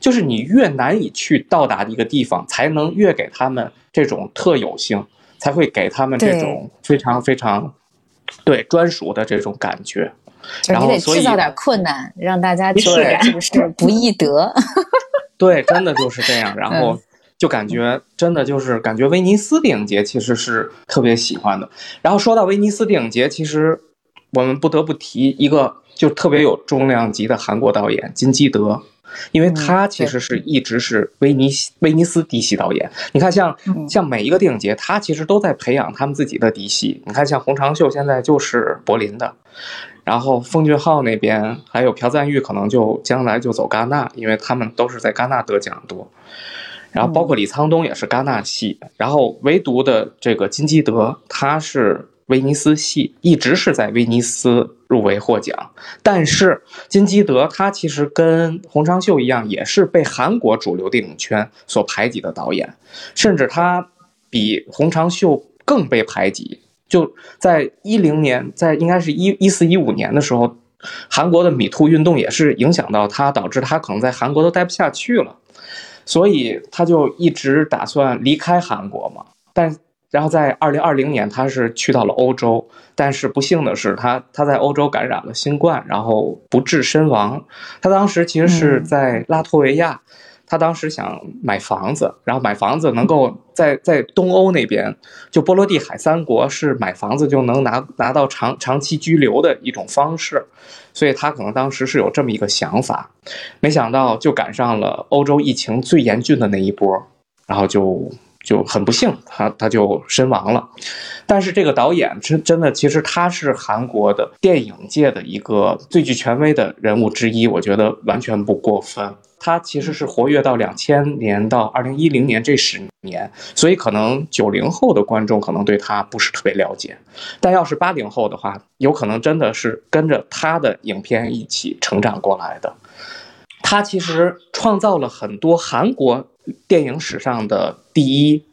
就是你越难以去到达的一个地方，才能越给他们这种特有性，才会给他们这种非常非常。对专属的这种感觉，就是你得制造点困难，让大家觉得就是 不易得。对，真的就是这样。然 后就感觉真的就是感觉威尼斯电影节其实是特别喜欢的。然后说到威尼斯电影节，其实我们不得不提一个就特别有重量级的韩国导演金基德。因为他其实是一直是威尼斯威尼斯嫡系导演，你看像像每一个电影节，他其实都在培养他们自己的嫡系。你看像洪长秀现在就是柏林的，然后奉俊昊那边还有朴赞玉，可能就将来就走戛纳，因为他们都是在戛纳得奖多。然后包括李沧东也是戛纳系，然后唯独的这个金基德，他是威尼斯系，一直是在威尼斯入围获奖。但是金基德他其实跟洪长秀一样，也是被韩国主流电影圈所排挤的导演，甚至他比洪长秀更被排挤。就在一零年，在应该是一一四一五年的时候，韩国的米兔运动也是影响到他，导致他可能在韩国都待不下去了，所以他就一直打算离开韩国嘛。但然后在二零二零年，他是去到了欧洲，但是不幸的是，他他在欧洲感染了新冠，然后不治身亡。他当时其实是在拉脱维亚。他当时想买房子，然后买房子能够在在东欧那边，就波罗的海三国是买房子就能拿拿到长长期居留的一种方式，所以他可能当时是有这么一个想法，没想到就赶上了欧洲疫情最严峻的那一波，然后就就很不幸，他他就身亡了。但是这个导演真真的，其实他是韩国的电影界的一个最具权威的人物之一，我觉得完全不过分。他其实是活跃到两千年到二零一零年这十年，所以可能九零后的观众可能对他不是特别了解，但要是八零后的话，有可能真的是跟着他的影片一起成长过来的。他其实创造了很多韩国电影史上的第一，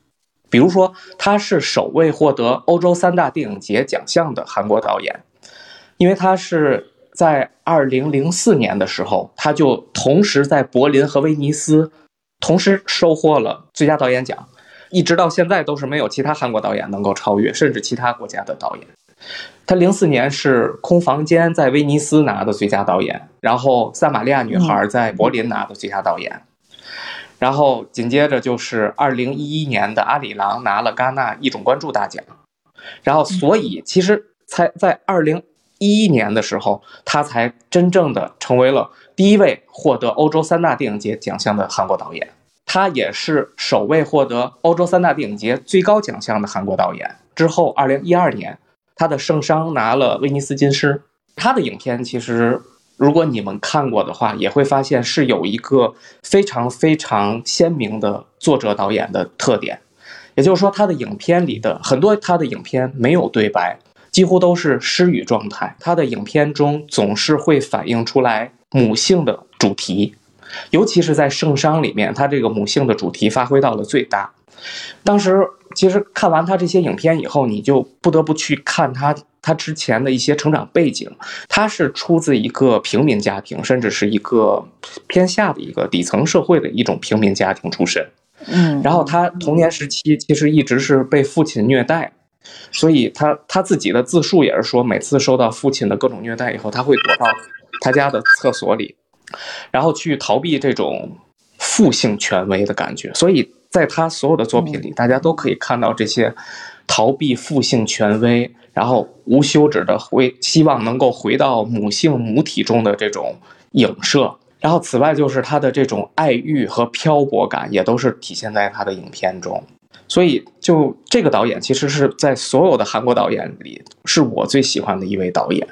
比如说他是首位获得欧洲三大电影节奖项的韩国导演，因为他是。在二零零四年的时候，他就同时在柏林和威尼斯同时收获了最佳导演奖，一直到现在都是没有其他韩国导演能够超越，甚至其他国家的导演。他零四年是《空房间》在威尼斯拿的最佳导演，然后《撒玛利亚女孩》在柏林拿的最佳导演，然后紧接着就是二零一一年的《阿里郎》拿了戛纳一种关注大奖，然后所以其实才在二零。一一年的时候，他才真正的成为了第一位获得欧洲三大电影节奖项的韩国导演。他也是首位获得欧洲三大电影节最高奖项的韩国导演。之后，二零一二年，他的《圣殇》拿了威尼斯金狮。他的影片其实，如果你们看过的话，也会发现是有一个非常非常鲜明的作者导演的特点。也就是说，他的影片里的很多他的影片没有对白。几乎都是失语状态。他的影片中总是会反映出来母性的主题，尤其是在《圣殇》里面，他这个母性的主题发挥到了最大。当时其实看完他这些影片以后，你就不得不去看他他之前的一些成长背景。他是出自一个平民家庭，甚至是一个偏下的一个底层社会的一种平民家庭出身。嗯，然后他童年时期其实一直是被父亲虐待。所以他他自己的自述也是说，每次受到父亲的各种虐待以后，他会躲到他家的厕所里，然后去逃避这种父性权威的感觉。所以在他所有的作品里，大家都可以看到这些逃避父性权威，然后无休止的回希望能够回到母性母体中的这种影射。然后此外，就是他的这种爱欲和漂泊感，也都是体现在他的影片中。所以，就这个导演，其实是在所有的韩国导演里，是我最喜欢的一位导演。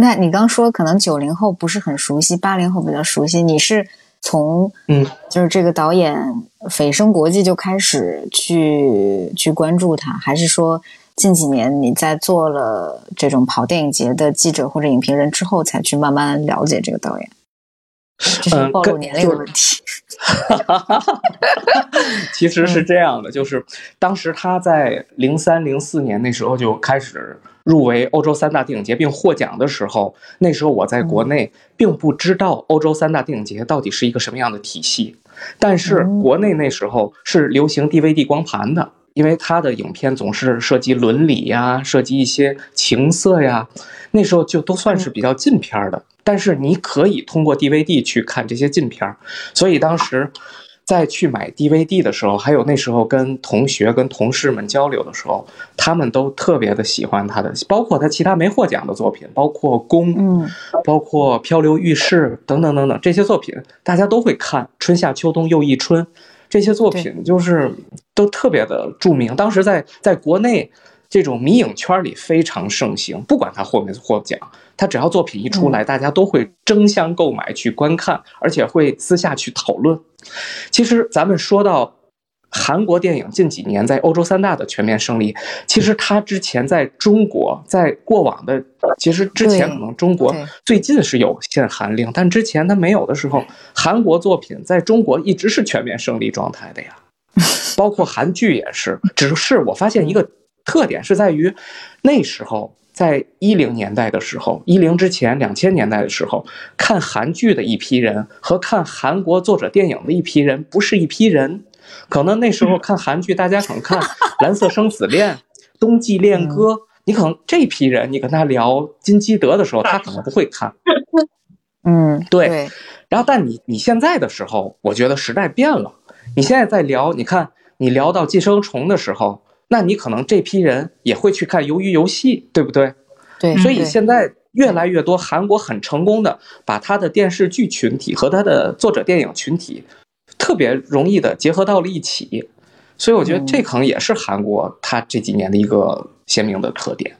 那你刚说可能九零后不是很熟悉，八零后比较熟悉。你是从嗯，就是这个导演《蜚声国际》就开始去去关注他，还是说近几年你在做了这种跑电影节的记者或者影评人之后，才去慢慢了解这个导演？这是暴露年龄的问题。其实是这样的，就是当时他在零三零四年那时候就开始入围欧洲三大电影节并获奖的时候，那时候我在国内并不知道欧洲三大电影节到底是一个什么样的体系，但是国内那时候是流行 DVD 光盘的，因为他的影片总是涉及伦理呀，涉及一些情色呀，那时候就都算是比较禁片的。但是你可以通过 DVD 去看这些禁片儿，所以当时在去买 DVD 的时候，还有那时候跟同学、跟同事们交流的时候，他们都特别的喜欢他的，包括他其他没获奖的作品，包括《宫》，嗯，包括《漂流浴室》等等等等这些作品，大家都会看《春夏秋冬又一春》这些作品，就是都特别的著名。当时在在国内。这种迷影圈里非常盛行，不管他获没获奖，他只要作品一出来，大家都会争相购买去观看，而且会私下去讨论。其实咱们说到韩国电影近几年在欧洲三大的全面胜利，其实它之前在中国，在过往的，其实之前可能中国最近是有限韩令，但之前它没有的时候，韩国作品在中国一直是全面胜利状态的呀，包括韩剧也是。只是我发现一个特点是在于，那时候在一零年代的时候，一零之前两千年代的时候，看韩剧的一批人和看韩国作者电影的一批人不是一批人。可能那时候看韩剧，大家可能看《蓝色生死恋》《冬季恋歌》，你可能这批人，你跟他聊金基德的时候，他可能不会看。嗯，对。然后，但你你现在的时候，我觉得时代变了。你现在在聊，你看你聊到《寄生虫》的时候，那你可能这批人也会去看《鱿鱼游戏》，对不对？对。所以现在越来越多韩国很成功的把他的电视剧群体和他的作者电影群体。特别容易的结合到了一起，所以我觉得这可能也是韩国它这几年的一个鲜明的特点。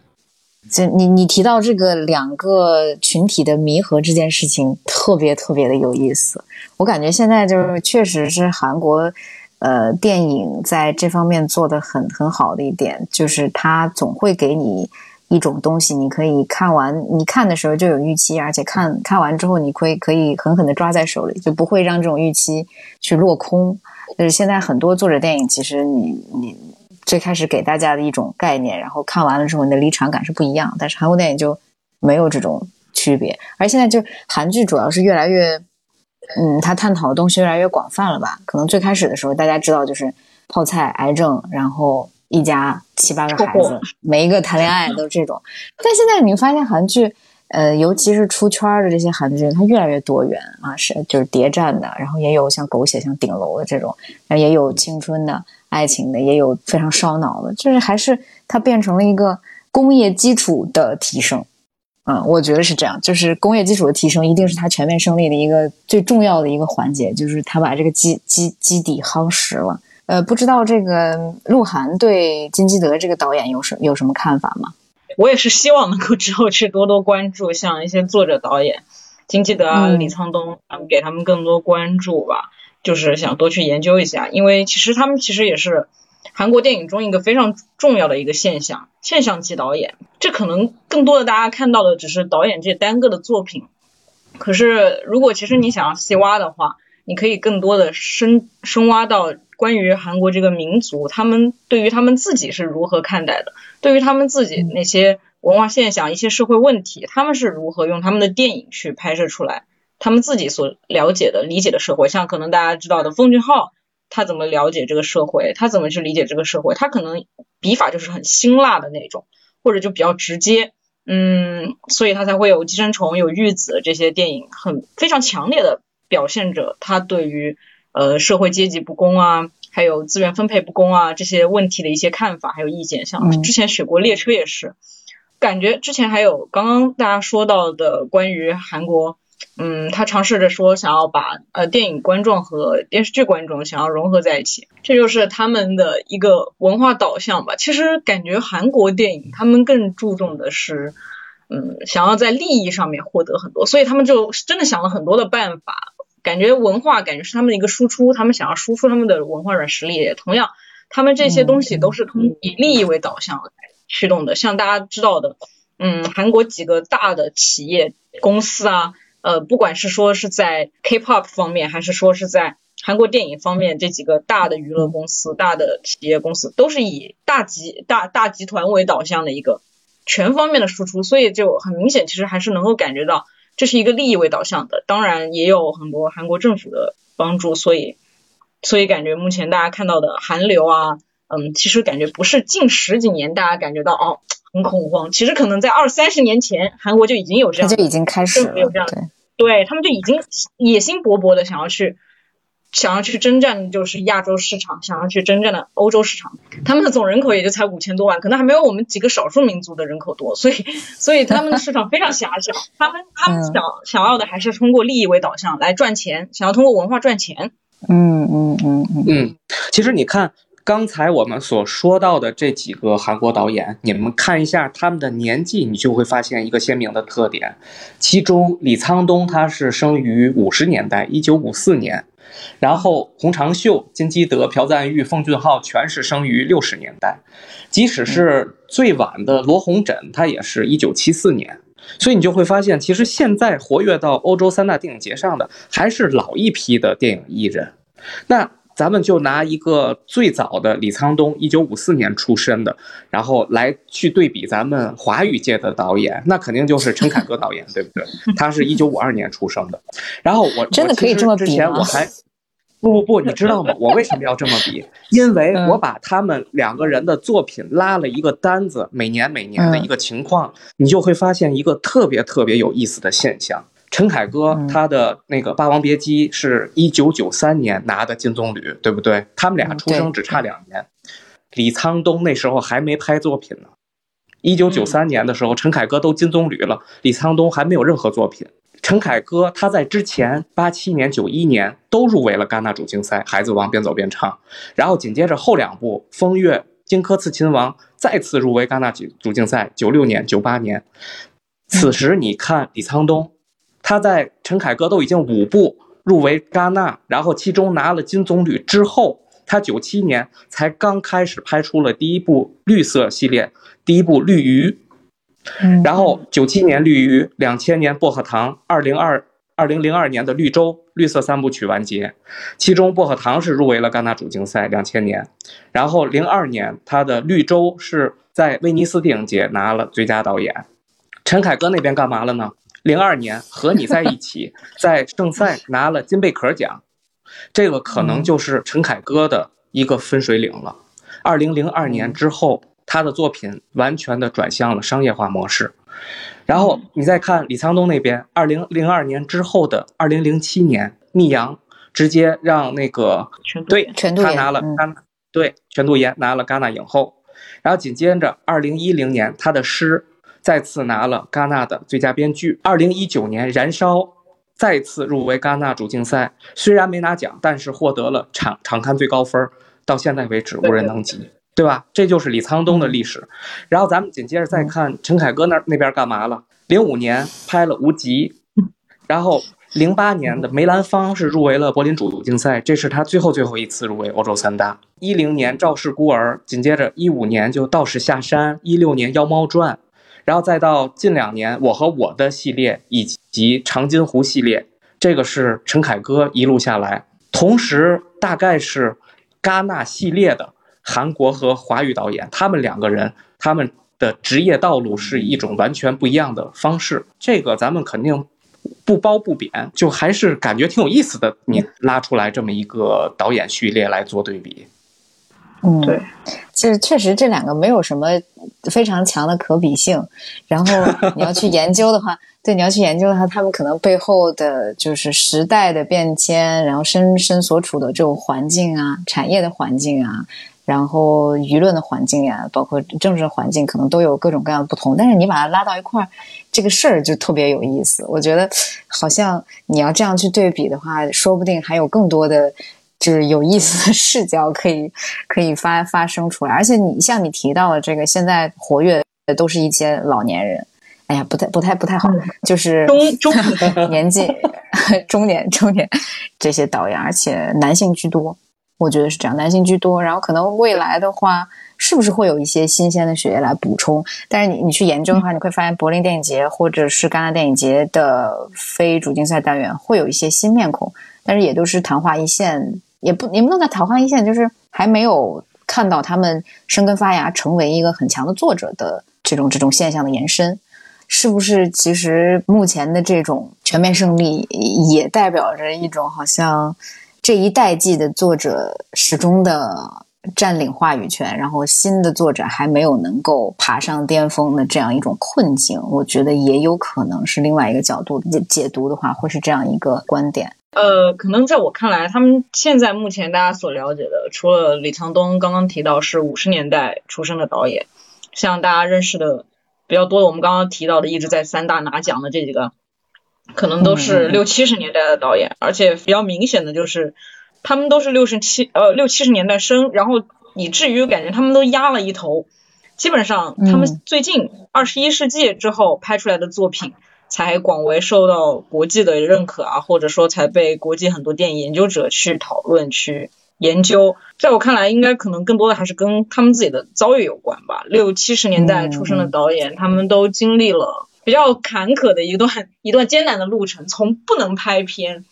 这你你提到这个两个群体的弥合这件事情，特别特别的有意思。我感觉现在就是确实是韩国呃电影在这方面做的很很好的一点，就是它总会给你。一种东西，你可以看完，你看的时候就有预期，而且看看完之后，你可以可以狠狠的抓在手里，就不会让这种预期去落空。就是现在很多作者电影，其实你你最开始给大家的一种概念，然后看完了之后，你的离场感是不一样。但是韩国电影就没有这种区别，而现在就韩剧主要是越来越，嗯，他探讨的东西越来越广泛了吧？可能最开始的时候，大家知道就是泡菜、癌症，然后。一家七八个孩子，每一个谈恋爱都这种。但现在你发现韩剧，呃，尤其是出圈的这些韩剧，它越来越多元啊，是就是谍战的，然后也有像狗血、像顶楼的这种，然后也有青春的、爱情的，也有非常烧脑的，就是还是它变成了一个工业基础的提升。嗯，我觉得是这样，就是工业基础的提升，一定是它全面胜利的一个最重要的一个环节，就是它把这个基基基底夯实了。呃，不知道这个鹿晗对金基德这个导演有什有什么看法吗？我也是希望能够之后去多多关注像一些作者导演，金基德啊、李沧东，给他们更多关注吧。就是想多去研究一下，因为其实他们其实也是韩国电影中一个非常重要的一个现象，现象级导演。这可能更多的大家看到的只是导演这单个的作品，可是如果其实你想要细挖的话，你可以更多的深深挖到。关于韩国这个民族，他们对于他们自己是如何看待的？对于他们自己那些文化现象、一些社会问题，他们是如何用他们的电影去拍摄出来？他们自己所了解的、理解的社会，像可能大家知道的奉俊昊，他怎么了解这个社会？他怎么去理解这个社会？他可能笔法就是很辛辣的那种，或者就比较直接，嗯，所以他才会有《寄生虫》、有《玉子》这些电影，很非常强烈的表现着他对于。呃，社会阶级不公啊，还有资源分配不公啊，这些问题的一些看法还有意见，像之前《雪国列车》也是，感觉之前还有刚刚大家说到的关于韩国，嗯，他尝试着说想要把呃电影观众和电视剧观众想要融合在一起，这就是他们的一个文化导向吧。其实感觉韩国电影他们更注重的是，嗯，想要在利益上面获得很多，所以他们就真的想了很多的办法。感觉文化感觉是他们的一个输出，他们想要输出他们的文化软实力。同样，他们这些东西都是通以利益为导向来驱动的。像大家知道的，嗯，韩国几个大的企业公司啊，呃，不管是说是在 K-pop 方面，还是说是在韩国电影方面，这几个大的娱乐公司、大的企业公司，都是以大集大大集团为导向的一个全方面的输出，所以就很明显，其实还是能够感觉到。这是一个利益为导向的，当然也有很多韩国政府的帮助，所以，所以感觉目前大家看到的韩流啊，嗯，其实感觉不是近十几年大家感觉到哦很恐慌，其实可能在二三十年前，韩国就已经有这样，就已经开始有这样，对他们就已经野心勃勃的想要去。想要去征战就是亚洲市场，想要去征战的欧洲市场，他们的总人口也就才五千多万，可能还没有我们几个少数民族的人口多，所以所以他们的市场非常狭小，他们 他们想想要的还是通过利益为导向来赚钱，想要通过文化赚钱。嗯嗯嗯嗯嗯，其实你看。刚才我们所说到的这几个韩国导演，你们看一下他们的年纪，你就会发现一个鲜明的特点。其中，李沧东他是生于五十年代，一九五四年；然后洪长秀、金基德、朴赞玉、奉俊昊全是生于六十年代。即使是最晚的罗洪枕，他也是一九七四年。所以你就会发现，其实现在活跃到欧洲三大电影节上的，还是老一批的电影艺人。那咱们就拿一个最早的李沧东，一九五四年出生的，然后来去对比咱们华语界的导演，那肯定就是陈凯歌导演，对不对？他是一九五二年出生的。然后我真的可以这么比之前我还不不不，你知道吗？我为什么要这么比？因为我把他们两个人的作品拉了一个单子，每年每年的一个情况，你就会发现一个特别特别有意思的现象。陈凯歌他的那个《霸王别姬》是一九九三年拿的金棕榈，对不对？他们俩出生只差两年。李沧东那时候还没拍作品呢。一九九三年的时候，陈凯歌都金棕榈了，李沧东还没有任何作品。陈凯歌他在之前八七年、九一年都入围了戛纳主竞赛，《孩子王》边走边唱。然后紧接着后两部《风月》《荆轲刺秦王》再次入围戛纳主主竞赛，九六年、九八年。此时你看李沧东。他在陈凯歌都已经五部入围戛纳，然后其中拿了金棕榈之后，他九七年才刚开始拍出了第一部绿色系列，第一部《绿鱼》，然后九七年《绿鱼》，两千年《薄荷糖》，二零二二零零二年的《绿洲》绿色三部曲完结，其中《薄荷糖》是入围了戛纳主竞赛，两千年，然后零二年他的《绿洲》是在威尼斯电影节拿了最佳导演，陈凯歌那边干嘛了呢？零二年和你在一起，在正赛拿了金贝壳奖，这个可能就是陈凯歌的一个分水岭了。二零零二年之后，他的作品完全的转向了商业化模式。然后你再看李沧东那边，二零零二年之后的二零零七年，密阳直接让那个对，他拿了戛纳，对，全度妍拿了戛纳影后。然后紧接着二零一零年，他的诗。再次拿了戛纳的最佳编剧。二零一九年，《燃烧》再次入围戛纳主竞赛，虽然没拿奖，但是获得了场场刊最高分，到现在为止无人能及，对吧？这就是李沧东的历史。然后咱们紧接着再看陈凯歌那那边干嘛了？零五年拍了《无极》，然后零八年的梅兰芳是入围了柏林主竞赛，这是他最后最后一次入围欧洲三大。一零年《赵氏孤儿》，紧接着一五年就《道士下山》，一六年《妖猫传》。然后再到近两年，我和我的系列以及长津湖系列，这个是陈凯歌一路下来，同时大概是戛纳系列的韩国和华语导演，他们两个人他们的职业道路是一种完全不一样的方式，这个咱们肯定不褒不贬，就还是感觉挺有意思的。你拉出来这么一个导演序列来做对比。嗯，对，就是确实这两个没有什么非常强的可比性。然后你要去研究的话，对，你要去研究的话，他们可能背后的就是时代的变迁，然后身身所处的这种环境啊，产业的环境啊，然后舆论的环境呀，包括政治环境，可能都有各种各样的不同。但是你把它拉到一块儿，这个事儿就特别有意思。我觉得好像你要这样去对比的话，说不定还有更多的。就是有意思的视角可以可以发发生出来，而且你像你提到的这个，现在活跃的都是一些老年人，哎呀，不太不太不太好，就是中 中年纪中年中年这些导演，而且男性居多，我觉得是这样，男性居多。然后可能未来的话，是不是会有一些新鲜的血液来补充？但是你你去研究的话，你会发现柏林电影节或者是戛纳电影节的非主竞赛单元会有一些新面孔，但是也都是昙花一现。也不，也不能在昙花一现，就是还没有看到他们生根发芽，成为一个很强的作者的这种这种现象的延伸，是不是？其实目前的这种全面胜利，也代表着一种好像这一代际的作者始终的占领话语权，然后新的作者还没有能够爬上巅峰的这样一种困境。我觉得也有可能是另外一个角度解解读的话，会是这样一个观点。呃，可能在我看来，他们现在目前大家所了解的，除了李沧东刚刚提到是五十年代出生的导演，像大家认识的比较多的，我们刚刚提到的一直在三大拿奖的这几个，可能都是六七十年代的导演，而且比较明显的就是他们都是六十七呃六七十年代生，然后以至于感觉他们都压了一头。基本上，他们最近二十一世纪之后拍出来的作品，才广为受到国际的认可啊，或者说才被国际很多电影研究者去讨论、去研究。在我看来，应该可能更多的还是跟他们自己的遭遇有关吧。六七十年代出生的导演，他们都经历了比较坎坷的一段一段艰难的路程，从不能拍片，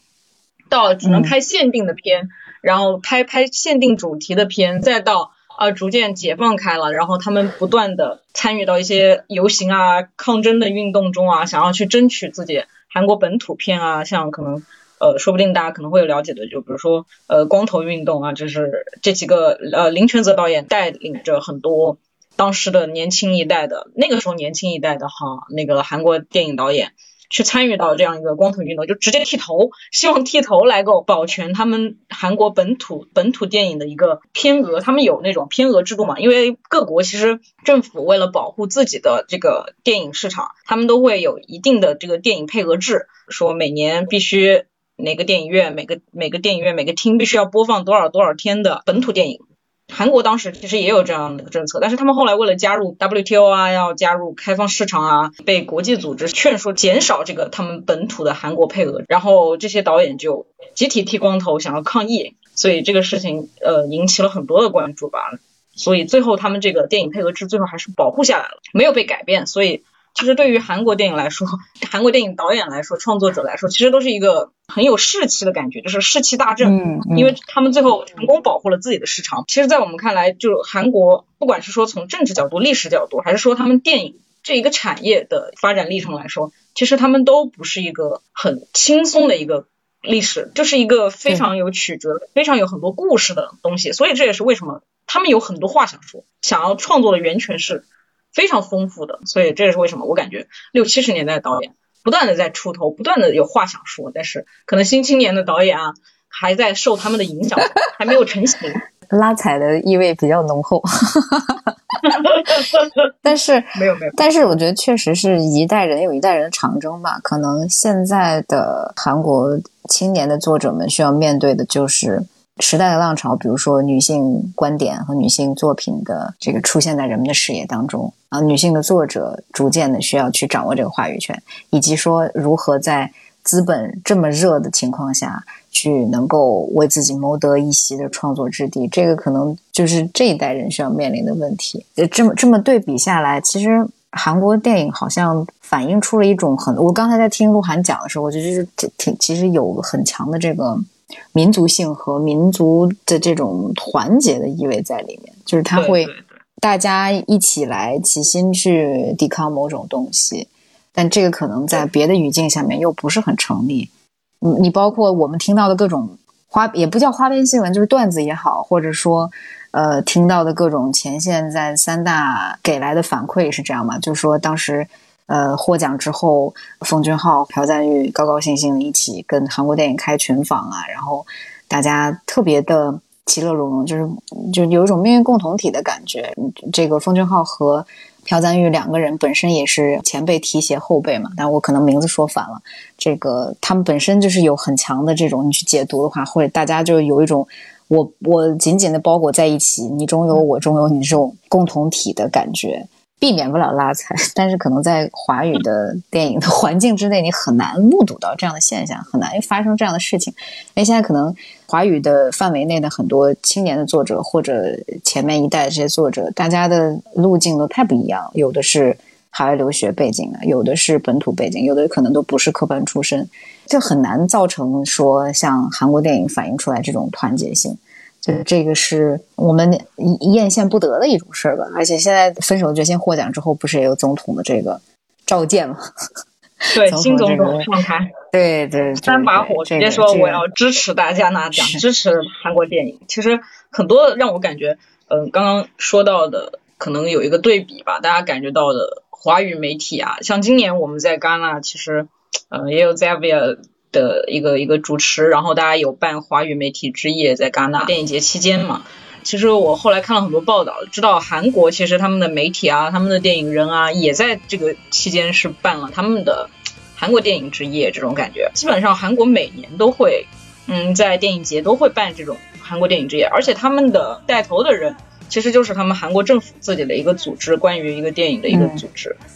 到只能拍限定的片，然后拍拍限定主题的片，再到。啊，逐渐解放开了，然后他们不断的参与到一些游行啊、抗争的运动中啊，想要去争取自己韩国本土片啊，像可能呃，说不定大家可能会有了解的，就比如说呃，光头运动啊，就是这几个呃，林权泽导演带领着很多当时的年轻一代的那个时候年轻一代的哈，那个韩国电影导演。去参与到这样一个光头运动，就直接剃头，希望剃头来够保全他们韩国本土本土电影的一个片额。他们有那种片额制度嘛？因为各国其实政府为了保护自己的这个电影市场，他们都会有一定的这个电影配额制，说每年必须哪个电影院每个每个电影院每个厅必须要播放多少多少天的本土电影。韩国当时其实也有这样的政策，但是他们后来为了加入 WTO 啊，要加入开放市场啊，被国际组织劝说减少这个他们本土的韩国配额，然后这些导演就集体剃光头想要抗议，所以这个事情呃引起了很多的关注吧，所以最后他们这个电影配额制最后还是保护下来了，没有被改变，所以。其实对于韩国电影来说，韩国电影导演来说，创作者来说，其实都是一个很有士气的感觉，就是士气大振。嗯嗯。因为他们最后成功保护了自己的市场。其实，在我们看来，就韩国，不管是说从政治角度、历史角度，还是说他们电影这一个产业的发展历程来说，其实他们都不是一个很轻松的一个历史，就是一个非常有曲折、非常有很多故事的东西。所以这也是为什么他们有很多话想说，想要创作的源泉是。非常丰富的，所以这也是为什么我感觉六七十年代的导演不断的在出头，不断的有话想说，但是可能新青年的导演啊还在受他们的影响，还没有成型。拉踩的意味比较浓厚，但是没有没有，但是我觉得确实是一代人有一代人的长征吧。可能现在的韩国青年的作者们需要面对的就是。时代的浪潮，比如说女性观点和女性作品的这个出现在人们的视野当中啊，女性的作者逐渐的需要去掌握这个话语权，以及说如何在资本这么热的情况下去能够为自己谋得一席的创作之地，这个可能就是这一代人需要面临的问题。呃，这么这么对比下来，其实韩国电影好像反映出了一种很……我刚才在听鹿晗讲的时候，我觉得就是挺其实有很强的这个。民族性和民族的这种团结的意味在里面，就是他会大家一起来齐心去抵抗某种东西，但这个可能在别的语境下面又不是很成立。你你包括我们听到的各种花，也不叫花边新闻，就是段子也好，或者说呃听到的各种前线在三大给来的反馈也是这样嘛，就是说当时。呃，获奖之后，奉俊昊、朴赞玉高高兴兴的一起跟韩国电影开群访啊，然后大家特别的其乐融融，就是就有一种命运共同体的感觉。这个奉俊昊和朴赞玉两个人本身也是前辈提携后辈嘛，但我可能名字说反了。这个他们本身就是有很强的这种，你去解读的话，或者大家就有一种我我紧紧的包裹在一起，你中有我中有你这种共同体的感觉。避免不了拉踩，但是可能在华语的电影的环境之内，你很难目睹到这样的现象，很难发生这样的事情。因为现在可能华语的范围内的很多青年的作者，或者前面一代这些作者，大家的路径都太不一样，有的是海外留学背景的，有的是本土背景，有的可能都不是科班出身，就很难造成说像韩国电影反映出来这种团结性。对，这个是我们艳羡不得的一种事儿吧。而且现在分手决心获奖之后，不是也有总统的这个召见吗？对，新总统上台，对对，三把火直接说我要支持大家拿奖，支持韩国电影。其实很多让我感觉，嗯，刚刚说到的可能有一个对比吧，大家感觉到的华语媒体啊，像今年我们在戛纳，其实，嗯，也有 Zavia。的一个一个主持，然后大家有办华语媒体之夜，在戛纳电影节期间嘛。其实我后来看了很多报道，知道韩国其实他们的媒体啊，他们的电影人啊，也在这个期间是办了他们的韩国电影之夜这种感觉。基本上韩国每年都会，嗯，在电影节都会办这种韩国电影之夜，而且他们的带头的人其实就是他们韩国政府自己的一个组织，关于一个电影的一个组织。곳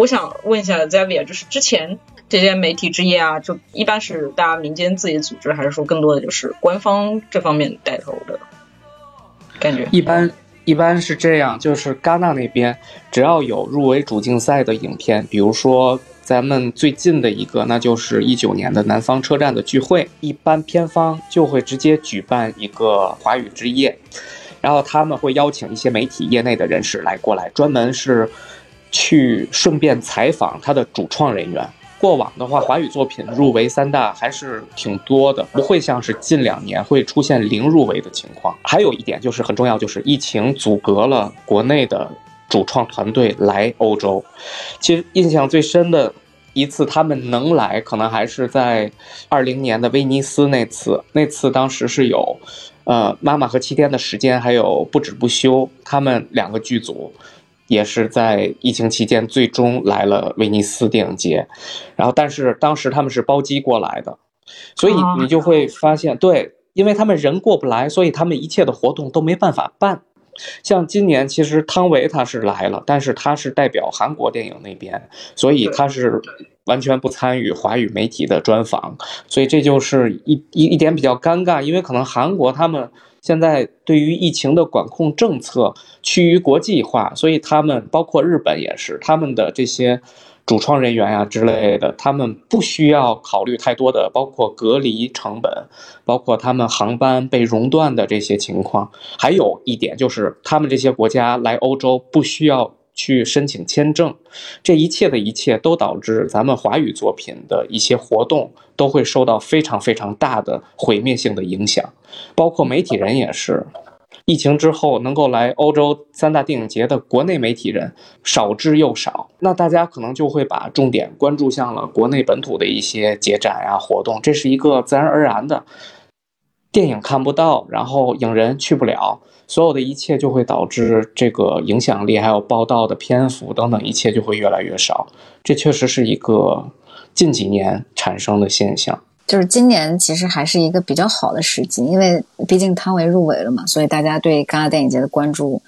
我想问一下 Zavia，就是之前这些媒体之夜啊，就一般是大家民间自己组织，还是说更多的就是官方这方面带头的感觉？一般一般是这样，就是戛纳那边只要有入围主竞赛的影片，比如说咱们最近的一个，那就是一九年的南方车站的聚会，一般片方就会直接举办一个华语之夜，然后他们会邀请一些媒体业内的人士来过来，专门是去顺便采访他的主创人员。过往的话，华语作品入围三大还是挺多的，不会像是近两年会出现零入围的情况。还有一点就是很重要，就是疫情阻隔了国内的主创团队来欧洲。其实印象最深的一次他们能来，可能还是在二零年的威尼斯那次。那次当时是有，呃，妈妈和七天的时间，还有不止不休，他们两个剧组。也是在疫情期间，最终来了威尼斯电影节，然后但是当时他们是包机过来的，所以你就会发现，对，因为他们人过不来，所以他们一切的活动都没办法办。像今年其实汤唯他是来了，但是他是代表韩国电影那边，所以他是完全不参与华语媒体的专访，所以这就是一一一点比较尴尬，因为可能韩国他们。现在对于疫情的管控政策趋于国际化，所以他们包括日本也是，他们的这些主创人员呀、之类的，他们不需要考虑太多的，包括隔离成本，包括他们航班被熔断的这些情况。还有一点就是，他们这些国家来欧洲不需要去申请签证，这一切的一切都导致咱们华语作品的一些活动都会受到非常非常大的毁灭性的影响。包括媒体人也是，疫情之后能够来欧洲三大电影节的国内媒体人少之又少，那大家可能就会把重点关注向了国内本土的一些节展呀、活动，这是一个自然而然的。电影看不到，然后影人去不了，所有的一切就会导致这个影响力还有报道的篇幅等等一切就会越来越少。这确实是一个近几年产生的现象。就是今年其实还是一个比较好的时机，因为毕竟汤唯入围了嘛，所以大家对戛纳电影节的关注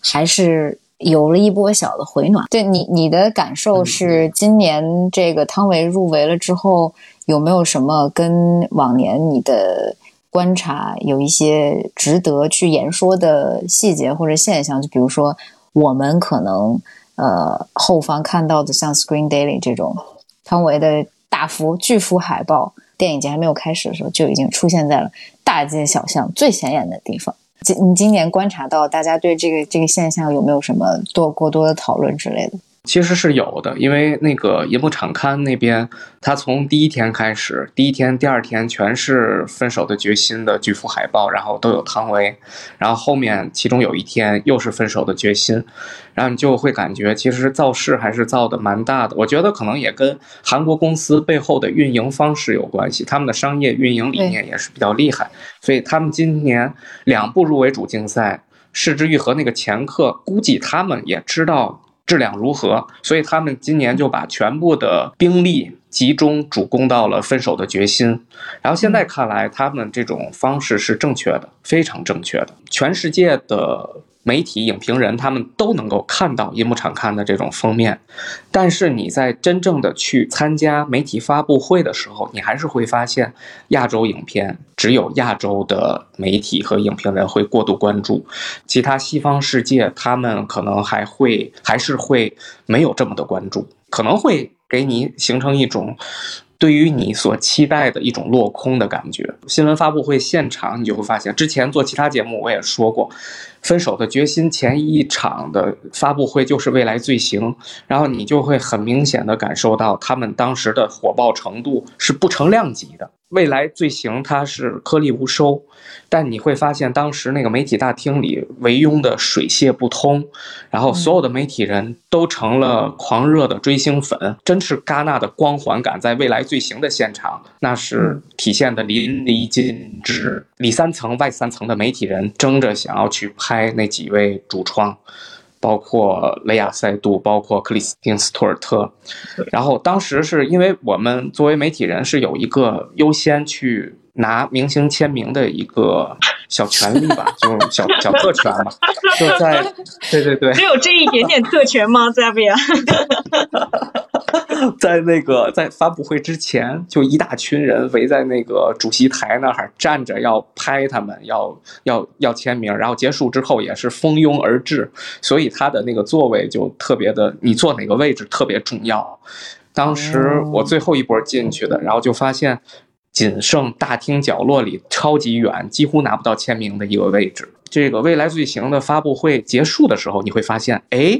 还是有了一波小的回暖。对你，你的感受是今年这个汤唯入围了之后，有没有什么跟往年你的观察有一些值得去言说的细节或者现象？就比如说，我们可能呃后方看到的像 Screen Daily 这种汤唯的大幅巨幅海报。电影节还没有开始的时候，就已经出现在了大街小巷最显眼的地方。今你今年观察到，大家对这个这个现象有没有什么多过多的讨论之类的？其实是有的，因为那个银幕场刊那边，他从第一天开始，第一天、第二天全是分手的决心的巨幅海报，然后都有汤唯，然后后面其中有一天又是分手的决心，然后你就会感觉其实造势还是造的蛮大的。我觉得可能也跟韩国公司背后的运营方式有关系，他们的商业运营理念也是比较厉害，所以他们今年两部入围主竞赛，《失之愈合》那个前客，估计他们也知道。质量如何，所以他们今年就把全部的兵力集中主攻到了《分手的决心》，然后现在看来，他们这种方式是正确的，非常正确的。全世界的媒体、影评人他们都能够看到银幕场刊的这种封面，但是你在真正的去参加媒体发布会的时候，你还是会发现，亚洲影片只有亚洲的媒体和影评人会过度关注，其他西方世界他们可能还会还是会没有这么的关注，可能会给你形成一种。对于你所期待的一种落空的感觉。新闻发布会现场，你就会发现，之前做其他节目我也说过，《分手的决心》前一场的发布会就是未来罪行，然后你就会很明显的感受到他们当时的火爆程度是不成量级的。未来罪行它是颗粒无收，但你会发现当时那个媒体大厅里围拥的水泄不通，然后所有的媒体人都成了狂热的追星粉，真是戛纳的光环感在未来罪行的现场，那是体现的淋漓尽致。里三层外三层的媒体人争着想要去拍那几位主创。包括雷亚塞杜，包括克里斯汀斯托尔特，然后当时是因为我们作为媒体人是有一个优先去拿明星签名的一个小权利吧，就小小特权吧，就在对对对，只有这一点点特权吗 z a v i a 在那个在发布会之前，就一大群人围在那个主席台那儿站着，要拍他们，要要要签名。然后结束之后也是蜂拥而至，所以他的那个座位就特别的，你坐哪个位置特别重要。当时我最后一波进去的，然后就发现仅剩大厅角落里超级远，几乎拿不到签名的一个位置。这个未来罪行的发布会结束的时候，你会发现，哎，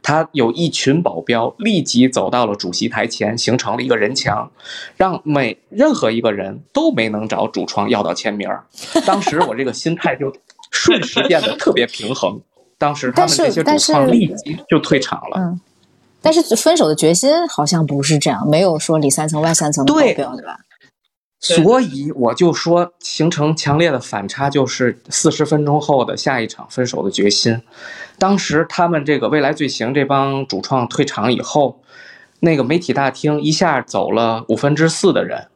他有一群保镖立即走到了主席台前，形成了一个人墙，让每任何一个人都没能找主创要到签名儿。当时我这个心态就瞬时变得特别平衡。当时他们这些主创立即就退场了。嗯，但是分手的决心好像不是这样，没有说里三层外三层的保镖，对吧？所以我就说，形成强烈的反差，就是四十分钟后的下一场分手的决心。当时他们这个未来罪行这帮主创退场以后，那个媒体大厅一下走了五分之四的人。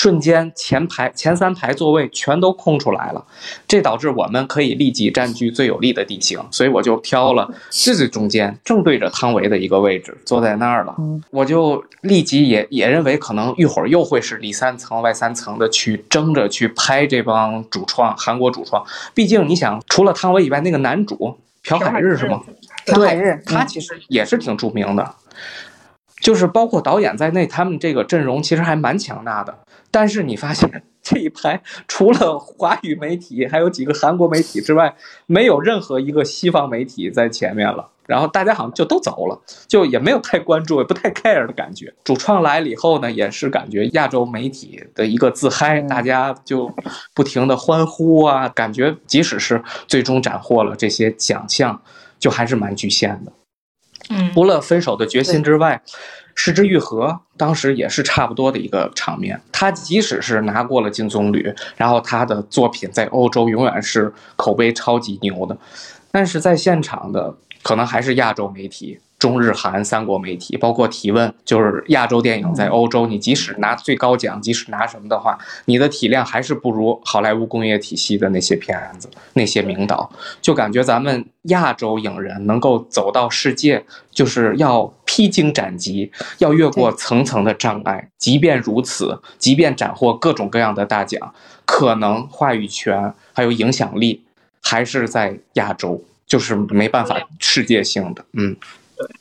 瞬间，前排前三排座位全都空出来了，这导致我们可以立即占据最有利的地形，所以我就挑了最最中间，正对着汤唯的一个位置，坐在那儿了。我就立即也也认为，可能一会儿又会是里三层外三层的去争着去拍这帮主创，韩国主创。毕竟你想，除了汤唯以外，那个男主朴海日是吗？朴海日，他其实也是挺著名的。就是包括导演在内，他们这个阵容其实还蛮强大的。但是你发现 这一排除了华语媒体，还有几个韩国媒体之外，没有任何一个西方媒体在前面了。然后大家好像就都走了，就也没有太关注，也不太 care 的感觉。主创来了以后呢，也是感觉亚洲媒体的一个自嗨，大家就不停的欢呼啊，感觉即使是最终斩获了这些奖项，就还是蛮局限的。嗯，除了分手的决心之外，失之愈合当时也是差不多的一个场面。他即使是拿过了金棕榈，然后他的作品在欧洲永远是口碑超级牛的，但是在现场的可能还是亚洲媒体。中日韩三国媒体，包括提问，就是亚洲电影在欧洲，你即使拿最高奖，即使拿什么的话，你的体量还是不如好莱坞工业体系的那些片子、那些名导。就感觉咱们亚洲影人能够走到世界，就是要披荆斩棘，要越过层层的障碍。即便如此，即便斩获各种各样的大奖，可能话语权还有影响力还是在亚洲，就是没办法世界性的。嗯。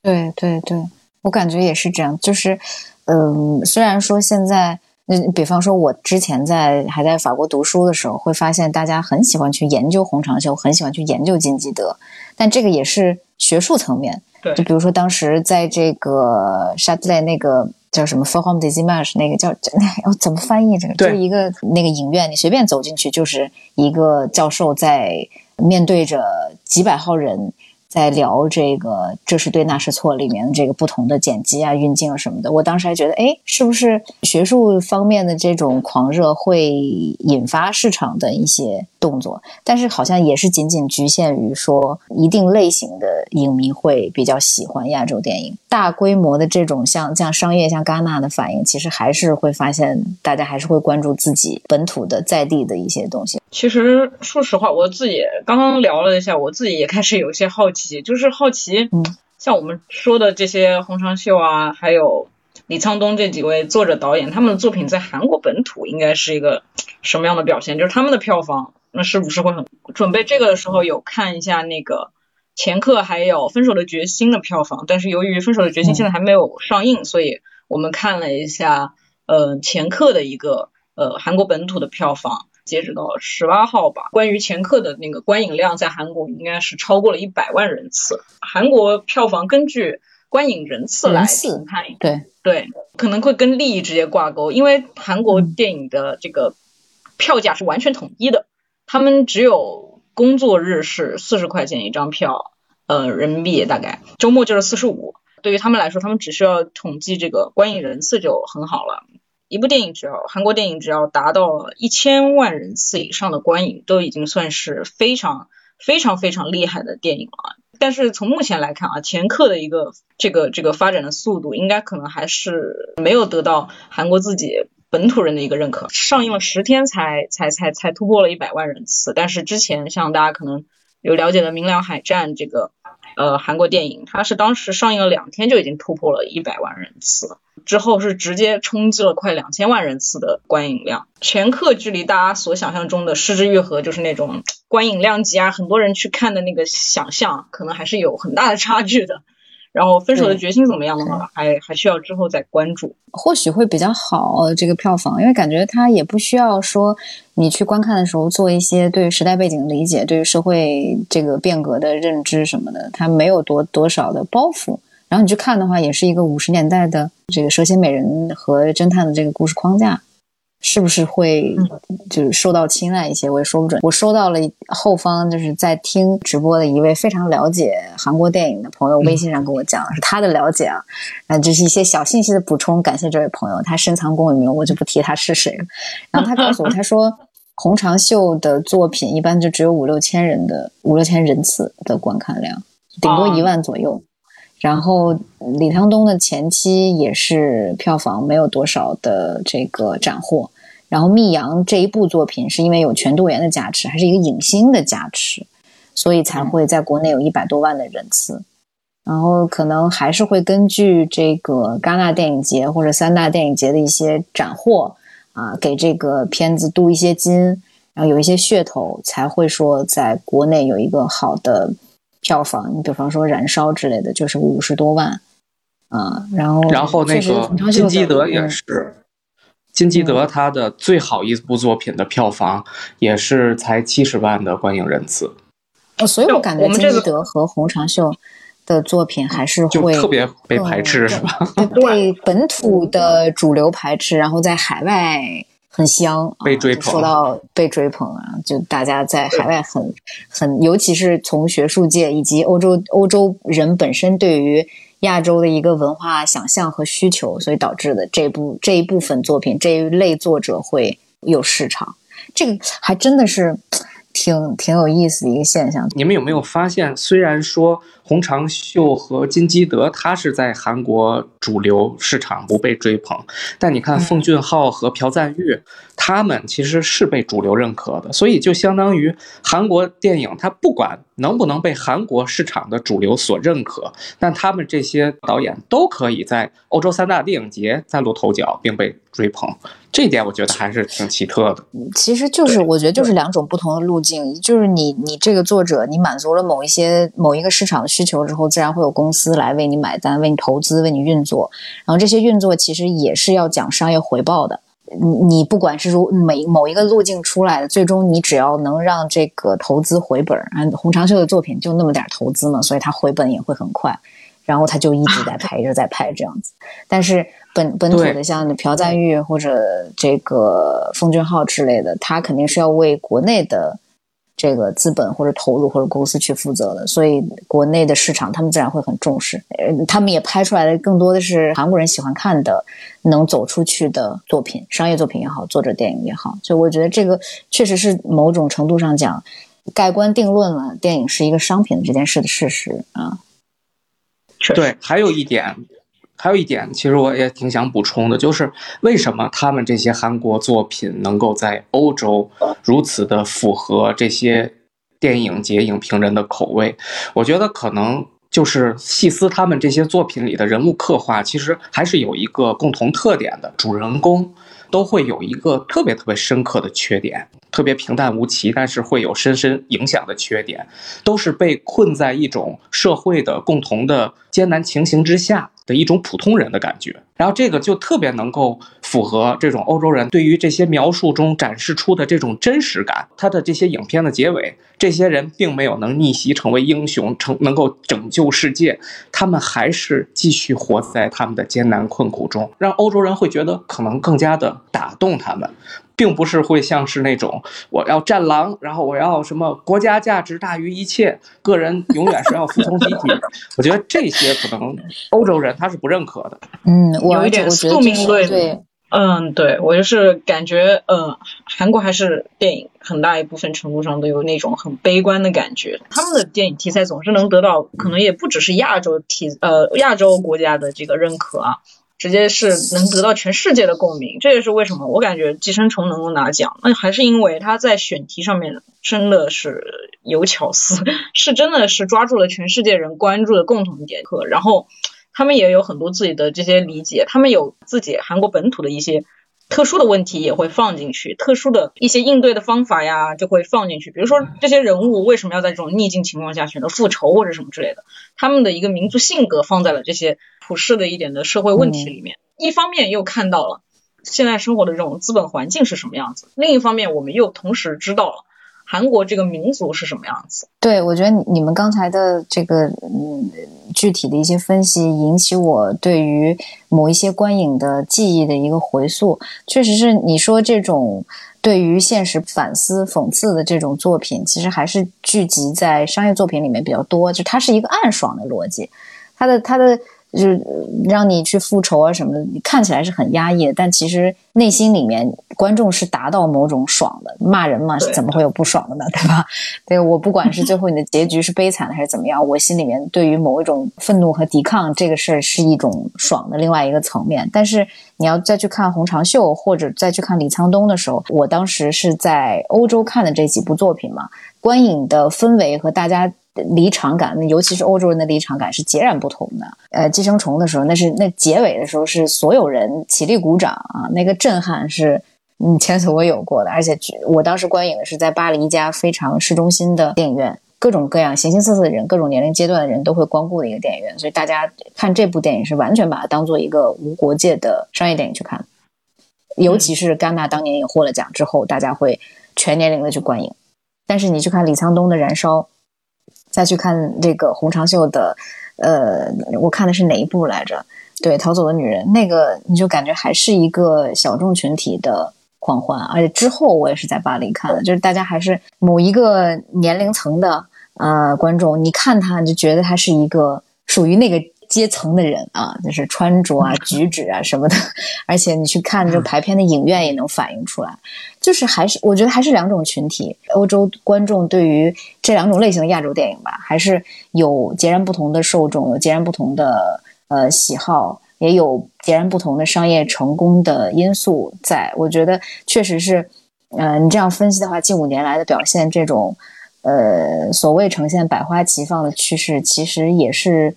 对对对，我感觉也是这样。就是，嗯，虽然说现在，嗯，比方说，我之前在还在法国读书的时候，会发现大家很喜欢去研究红长袖，很喜欢去研究金基德，但这个也是学术层面。对，就比如说当时在这个沙特莱那个叫什么 Forum des Images 那个叫 那怎么翻译这个？就是一个那个影院，你随便走进去就是一个教授在面对着几百号人。在聊这个这是对那是错里面的这个不同的剪辑啊、运镜啊什么的。我当时还觉得，哎，是不是学术方面的这种狂热会引发市场的一些动作？但是好像也是仅仅局限于说一定类型的影迷会比较喜欢亚洲电影，大规模的这种像像商业像戛纳的反应，其实还是会发现大家还是会关注自己本土的在地的一些东西。其实说实话，我自己刚刚聊了一下，我自己也开始有些好奇，就是好奇，嗯，像我们说的这些洪长秀啊，还有李沧东这几位作者导演，他们的作品在韩国本土应该是一个什么样的表现？就是他们的票房，那是不是会很？准备这个的时候有看一下那个前客还有《分手的决心》的票房，但是由于《分手的决心》现在还没有上映，所以我们看了一下，呃，前客的一个呃韩国本土的票房。截止到十八号吧，关于前客的那个观影量在韩国应该是超过了一百万人次。韩国票房根据观影人次来评判，对，对，可能会跟利益直接挂钩，因为韩国电影的这个票价是完全统一的，他们只有工作日是四十块钱一张票，呃，人民币大概，周末就是四十五。对于他们来说，他们只需要统计这个观影人次就很好了。一部电影只要韩国电影只要达到一千万人次以上的观影，都已经算是非常非常非常厉害的电影了。但是从目前来看啊，前客的一个这个这个发展的速度，应该可能还是没有得到韩国自己本土人的一个认可。上映了十天才才才才突破了一百万人次，但是之前像大家可能有了解的《明亮海战》这个呃韩国电影，它是当时上映了两天就已经突破了一百万人次。之后是直接冲击了快两千万人次的观影量。全客距离大家所想象中的失之愈合，就是那种观影量级啊，很多人去看的那个想象，可能还是有很大的差距的。然后分手的决心怎么样的话，还还需要之后再关注。或许会比较好这个票房，因为感觉它也不需要说你去观看的时候做一些对时代背景的理解，对于社会这个变革的认知什么的，它没有多多少的包袱。然后你去看的话，也是一个五十年代的这个蛇蝎美人和侦探的这个故事框架，是不是会就是受到青睐一些？我也说不准。我收到了后方就是在听直播的一位非常了解韩国电影的朋友微信上跟我讲，是他的了解啊，啊，就是一些小信息的补充。感谢这位朋友，他深藏功与名，我就不提他是谁了。然后他告诉我，他说洪长秀的作品一般就只有五六千人的五六千人次的观看量，顶多一万左右。然后李沧东的前期也是票房没有多少的这个斩获，然后密阳这一部作品是因为有全度妍的加持，还是一个影星的加持，所以才会在国内有一百多万的人次。然后可能还是会根据这个戛纳电影节或者三大电影节的一些斩获啊，给这个片子镀一些金，然后有一些噱头，才会说在国内有一个好的。票房，你比方说《燃烧》之类的，就是五十多万，啊，然后然后那个金基德也是，金基德他的最好一部作品的票房也是才七十万的观影人次。哦，所以我感觉金基德和洪长秀的作品还是会特别被排斥，是吧？对本土的主流排斥，然后在海外。很香，被追捧。说到被追捧啊，就大家在海外很很，尤其是从学术界以及欧洲欧洲人本身对于亚洲的一个文化想象和需求，所以导致的这部这一部分作品这一类作者会有市场。这个还真的是挺挺有意思的一个现象。你们有没有发现，虽然说洪长秀和金基德他是在韩国主流市场不被追捧，但你看奉俊昊和朴赞玉。他们其实是被主流认可的，所以就相当于韩国电影，它不管能不能被韩国市场的主流所认可，但他们这些导演都可以在欧洲三大电影节崭露头角，并被追捧。这一点我觉得还是挺奇特的。其实就是我觉得就是两种不同的路径，就是你你这个作者，你满足了某一些某一个市场的需求之后，自然会有公司来为你买单，为你投资，为你运作。然后这些运作其实也是要讲商业回报的。你你不管是如每某一个路径出来的，最终你只要能让这个投资回本啊，洪长秀的作品就那么点投资嘛，所以他回本也会很快，然后他就一直在拍，一直在拍这样子。但是本本土的像朴赞玉或者这个奉俊昊之类的，他肯定是要为国内的这个资本或者投入或者公司去负责的，所以国内的市场他们自然会很重视。呃，他们也拍出来的更多的是韩国人喜欢看的、能走出去的作品，商业作品也好，作者电影也好。就我觉得这个确实是某种程度上讲，盖棺定论了电影是一个商品的这件事的事实啊。对，还有一点，还有一点，其实我也挺想补充的，就是为什么他们这些韩国作品能够在欧洲如此的符合这些电影节影评人的口味？我觉得可能就是细思他们这些作品里的人物刻画，其实还是有一个共同特点的，主人公都会有一个特别特别深刻的缺点，特别平淡无奇，但是会有深深影响的缺点，都是被困在一种社会的共同的艰难情形之下的一种普通人的感觉。然后这个就特别能够符合这种欧洲人对于这些描述中展示出的这种真实感。他的这些影片的结尾，这些人并没有能逆袭成为英雄，成能够拯救世界，他们还是继续活在他们的艰难困苦中，让欧洲人会觉得可能更加的打动他们。并不是会像是那种我要战狼，然后我要什么国家价值大于一切，个人永远是要服从集体。我觉得这些可能欧洲人他是不认可的。嗯，我有一点宿命论对，嗯，对我就是感觉，呃，韩国还是电影很大一部分程度上都有那种很悲观的感觉。他们的电影题材总是能得到，可能也不只是亚洲题，呃，亚洲国家的这个认可啊，直接是能得到全世界的共鸣。这也是为什么我感觉《寄生虫》能够拿奖，那还是因为他在选题上面真的是有巧思，是真的是抓住了全世界人关注的共同点，然后。他们也有很多自己的这些理解，他们有自己韩国本土的一些特殊的问题也会放进去，特殊的一些应对的方法呀就会放进去。比如说这些人物为什么要在这种逆境情况下选择复仇或者什么之类的，他们的一个民族性格放在了这些普世的一点的社会问题里面。一方面又看到了现在生活的这种资本环境是什么样子，另一方面我们又同时知道了。韩国这个民族是什么样子？对，我觉得你们刚才的这个嗯具体的一些分析，引起我对于某一些观影的记忆的一个回溯。确实是你说这种对于现实反思、讽刺的这种作品，其实还是聚集在商业作品里面比较多。就它是一个暗爽的逻辑，它的它的。就是让你去复仇啊什么的，你看起来是很压抑的，但其实内心里面观众是达到某种爽的。骂人嘛，怎么会有不爽的呢？对吧？对我不管是最后你的结局是悲惨的还是怎么样，我心里面对于某一种愤怒和抵抗这个事儿是一种爽的另外一个层面。但是你要再去看《洪长秀》或者再去看李沧东的时候，我当时是在欧洲看的这几部作品嘛，观影的氛围和大家。离场感，那尤其是欧洲人的离场感是截然不同的。呃，寄生虫的时候，那是那结尾的时候是所有人起立鼓掌啊，那个震撼是嗯前所未有过的。而且我当时观影的是在巴黎一家非常市中心的电影院，各种各样形形色色的人，各种年龄阶段的人都会光顾的一个电影院，所以大家看这部电影是完全把它当做一个无国界的商业电影去看。尤其是戛纳当年也获了奖之后，大家会全年龄的去观影。但是你去看李沧东的《燃烧》。再去看这个洪长秀的，呃，我看的是哪一部来着？对，《逃走的女人》那个，你就感觉还是一个小众群体的狂欢，而且之后我也是在巴黎看的，就是大家还是某一个年龄层的呃观众，你看他，你就觉得他是一个属于那个。阶层的人啊，就是穿着啊、举止啊什么的，而且你去看这排片的影院也能反映出来，就是还是我觉得还是两种群体。欧洲观众对于这两种类型的亚洲电影吧，还是有截然不同的受众，有截然不同的呃喜好，也有截然不同的商业成功的因素在。我觉得确实是，呃，你这样分析的话，近五年来的表现，这种呃所谓呈现百花齐放的趋势，其实也是。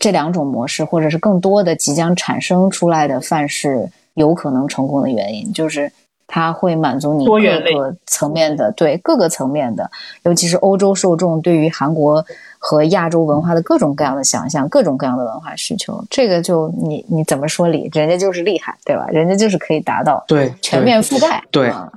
这两种模式，或者是更多的即将产生出来的范式，有可能成功的原因，就是它会满足你各个层面的对各个层面的，尤其是欧洲受众对于韩国和亚洲文化的各种各样的想象，各种各样的文化需求。这个就你你怎么说理，人家就是厉害，对吧？人家就是可以达到对全面覆盖。对，嗯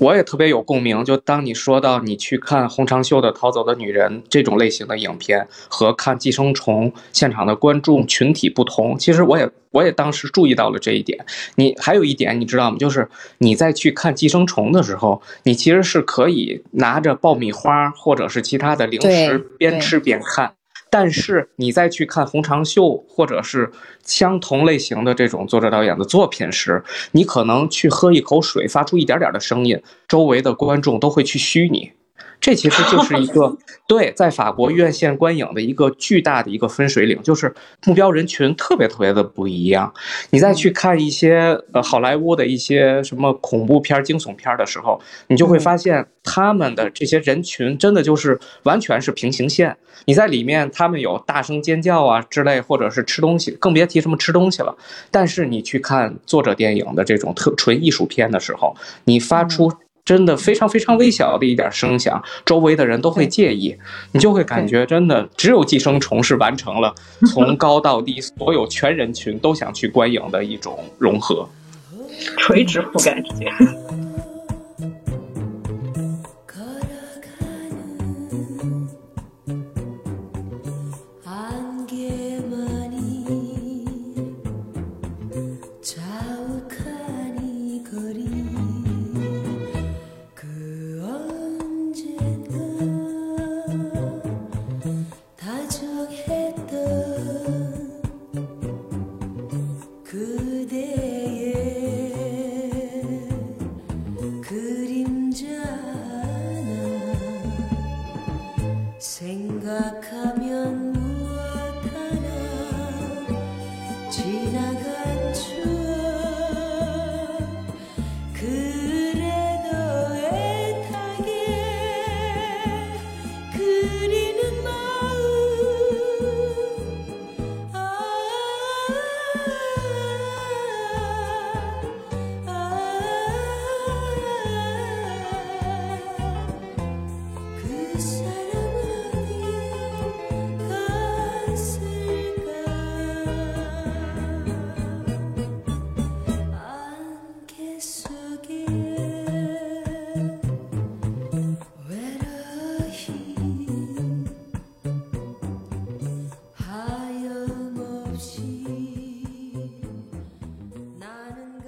我也特别有共鸣。就当你说到你去看洪长秀的《逃走的女人》这种类型的影片，和看《寄生虫》现场的观众群体不同，其实我也我也当时注意到了这一点。你还有一点你知道吗？就是你在去看《寄生虫》的时候，你其实是可以拿着爆米花或者是其他的零食边吃边看。但是你再去看洪长秀或者是相同类型的这种作者导演的作品时，你可能去喝一口水，发出一点点的声音，周围的观众都会去嘘你。这其实就是一个 对在法国院线观影的一个巨大的一个分水岭，就是目标人群特别特别的不一样。你再去看一些呃好莱坞的一些什么恐怖片儿、惊悚片儿的时候，你就会发现他们的这些人群真的就是完全是平行线。你在里面，他们有大声尖叫啊之类，或者是吃东西，更别提什么吃东西了。但是你去看作者电影的这种特纯艺术片的时候，你发出真的非常非常微小的一点声响，周围的人都会介意，你就会感觉真的只有寄生虫是完成了从高到低所有全人群都想去观影的一种融合。垂直覆盖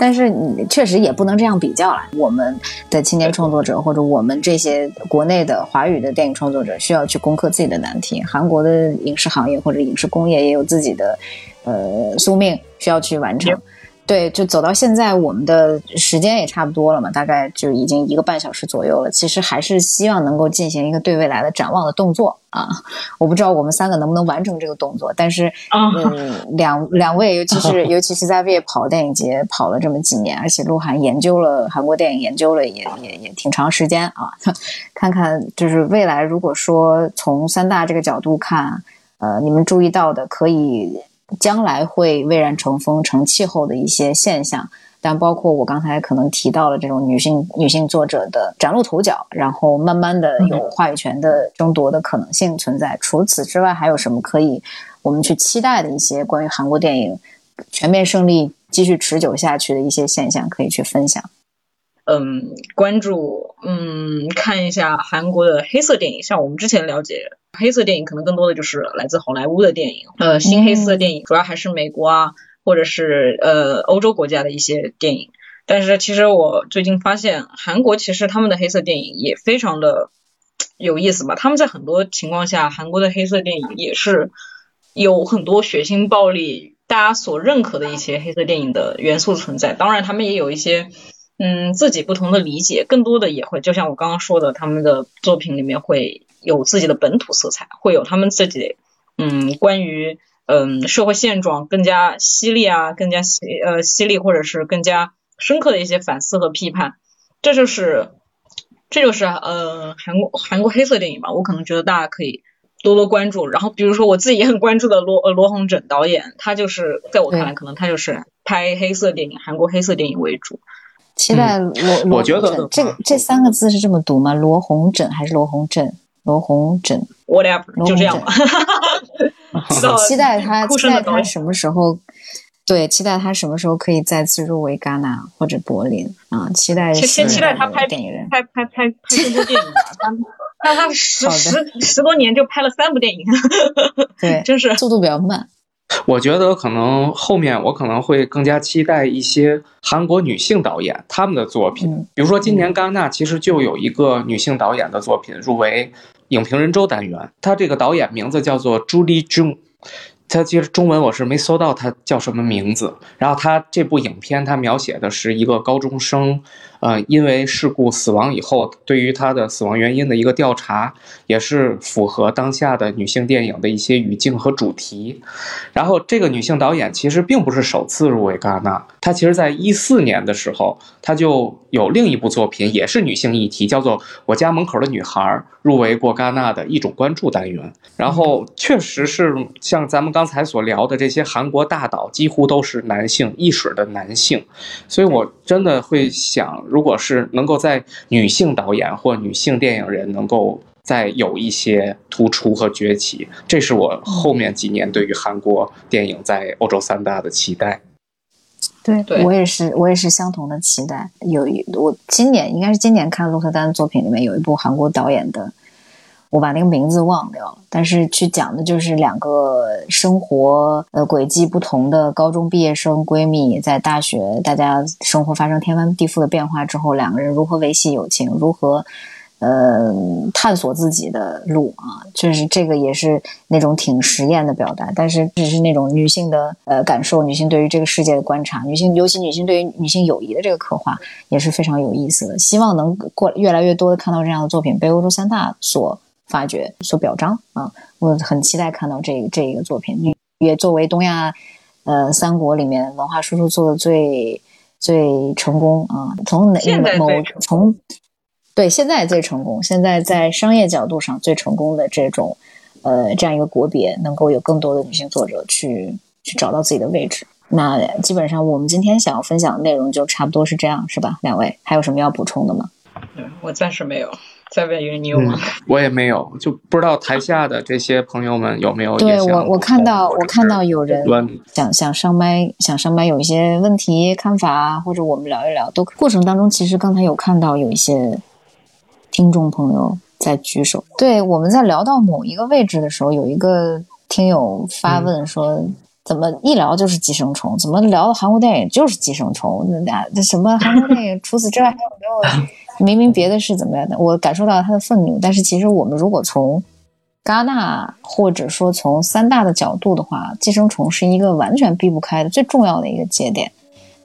但是你确实也不能这样比较了。我们的青年创作者或者我们这些国内的华语的电影创作者，需要去攻克自己的难题。韩国的影视行业或者影视工业也有自己的呃宿命需要去完成。对，就走到现在，我们的时间也差不多了嘛，大概就已经一个半小时左右了。其实还是希望能够进行一个对未来的展望的动作啊。我不知道我们三个能不能完成这个动作，但是啊嗯，两两位，尤其是尤其是在为跑电影节跑了这么几年，而且鹿晗研究了韩国电影，研究了也也也挺长时间啊。看看就是未来，如果说从三大这个角度看，呃，你们注意到的可以将来会蔚然成风、成气候的一些现象。但包括我刚才可能提到了这种女性女性作者的崭露头角，然后慢慢的有话语权的争夺的可能性存在。除此之外，还有什么可以我们去期待的一些关于韩国电影全面胜利、继续持久下去的一些现象可以去分享？嗯，关注，嗯，看一下韩国的黑色电影。像我们之前了解，黑色电影可能更多的就是来自好莱坞的电影，呃，新黑色电影主要还是美国啊，或者是呃欧洲国家的一些电影。但是其实我最近发现，韩国其实他们的黑色电影也非常的有意思吧。他们在很多情况下，韩国的黑色电影也是有很多血腥暴力，大家所认可的一些黑色电影的元素存在。当然，他们也有一些。嗯，自己不同的理解，更多的也会，就像我刚刚说的，他们的作品里面会有自己的本土色彩，会有他们自己，嗯，关于嗯社会现状更加犀利啊，更加犀呃犀利，或者是更加深刻的一些反思和批判，这就是这就是呃韩国韩国黑色电影吧，我可能觉得大家可以多多关注。然后比如说我自己也很关注的罗呃罗洪整导演，他就是在我看来，可能他就是拍黑色电影，韩国黑色电影为主。期待罗罗我觉得这个这三个字是这么读吗？罗洪整还是罗洪镇？罗红整，whatever，就这样吧。期待他，期待他什么时候对，期待他什么时候可以再次入围戛纳或者柏林啊！期待先先期待他拍电影人。拍拍拍拍这部电影吧。他他他十十十多年就拍了三部电影，对，真是速度比较慢。我觉得可能后面我可能会更加期待一些韩国女性导演他们的作品，嗯比如说今年戛纳其实就有一个女性导演的作品入围影评人周单元，她这个导演名字叫做朱莉 Jung。她其实中文我是没搜到她叫什么名字，然后她这部影片她描写的是一个高中生，呃，因为事故死亡以后，对于她的死亡原因的一个调查，也是符合当下的女性电影的一些语境和主题。然后这个女性导演其实并不是首次入围戛纳，她其实在一四年的时候，她就有另一部作品也是女性议题，叫做《我家门口的女孩》，入围过戛纳的一种关注单元。然后确实是像咱们刚才所聊的这些韩国大导，几乎都是男性意识的男性，所以我真的会想，如果是能够在女性导演或女性电影人能够再有一些突出和崛起，这是我后面几年对于韩国电影在欧洲三大的期待。对对我也是，我也是相同的期待。有一我今年应该是今年看鹿特丹的作品里面有一部韩国导演的，我把那个名字忘掉了，但是去讲的就是两个生活呃轨迹不同的高中毕业生闺蜜，在大学大家生活发生天翻地覆的变化之后，两个人如何维系友情，如何。呃，探索自己的路啊，就是这个也是那种挺实验的表达，但是只是那种女性的呃感受，女性对于这个世界的观察，女性尤其女性对于女性友谊的这个刻画也是非常有意思的。希望能过越来越多的看到这样的作品被欧洲三大所发掘、所表彰啊！我很期待看到这个这一个作品，也作为东亚呃三国里面文化输出做的最最成功啊，从哪某从对，现在最成功，现在在商业角度上最成功的这种，呃，这样一个国别，能够有更多的女性作者去去找到自己的位置。那基本上我们今天想要分享的内容就差不多是这样，是吧？两位还有什么要补充的吗？嗯我暂时没有。再问一个，你有吗？我也没有，就不知道台下的这些朋友们有没有对我，我看到我看到有人想想上麦，想上麦有一些问题看法，或者我们聊一聊，都过程当中其实刚才有看到有一些听众朋友在举手。对，我们在聊到某一个位置的时候，有一个听友发问说。怎么一聊就是寄生虫？怎么聊到韩国电影就是寄生虫？那那这什么韩国电影？除此之外还有没有？明明别的是怎么样的？我感受到他的愤怒，但是其实我们如果从戛纳或者说从三大的角度的话，寄生虫是一个完全避不开的最重要的一个节点。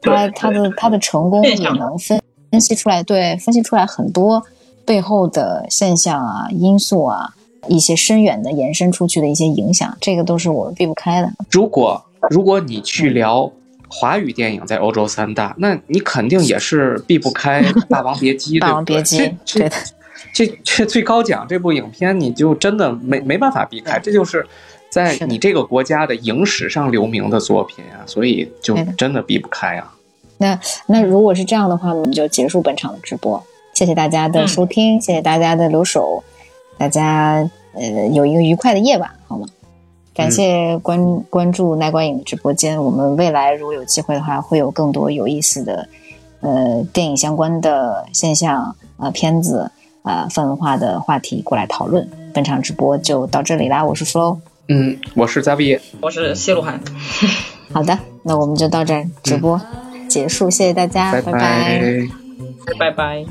它它的它的成功也能分分析出来，对，分析出来很多背后的现象啊、因素啊，一些深远的延伸出去的一些影响，这个都是我们避不开的。如果如果你去聊华语电影在欧洲三大，那你肯定也是避不开《霸王别姬》。《霸王别姬》这对的，这这最高奖这部影片，你就真的没没办法避开，这就是在你这个国家的影史上留名的作品啊，所以就真的避不开啊。那那如果是这样的话，我们就结束本场的直播。谢谢大家的收听，谢谢大家的留守，大家呃有一个愉快的夜晚，好吗？感谢关、关注奈观影的直播间，我们未来如果有机会的话，会有更多有意思的呃电影相关的现象、呃片子、呃泛文化的话题过来讨论。本场直播就到这里啦，我是 Flo。嗯，我是 Zavi，我是谢鹿晗。好的，那我们就到这儿直播、结束，谢谢大家，拜拜拜拜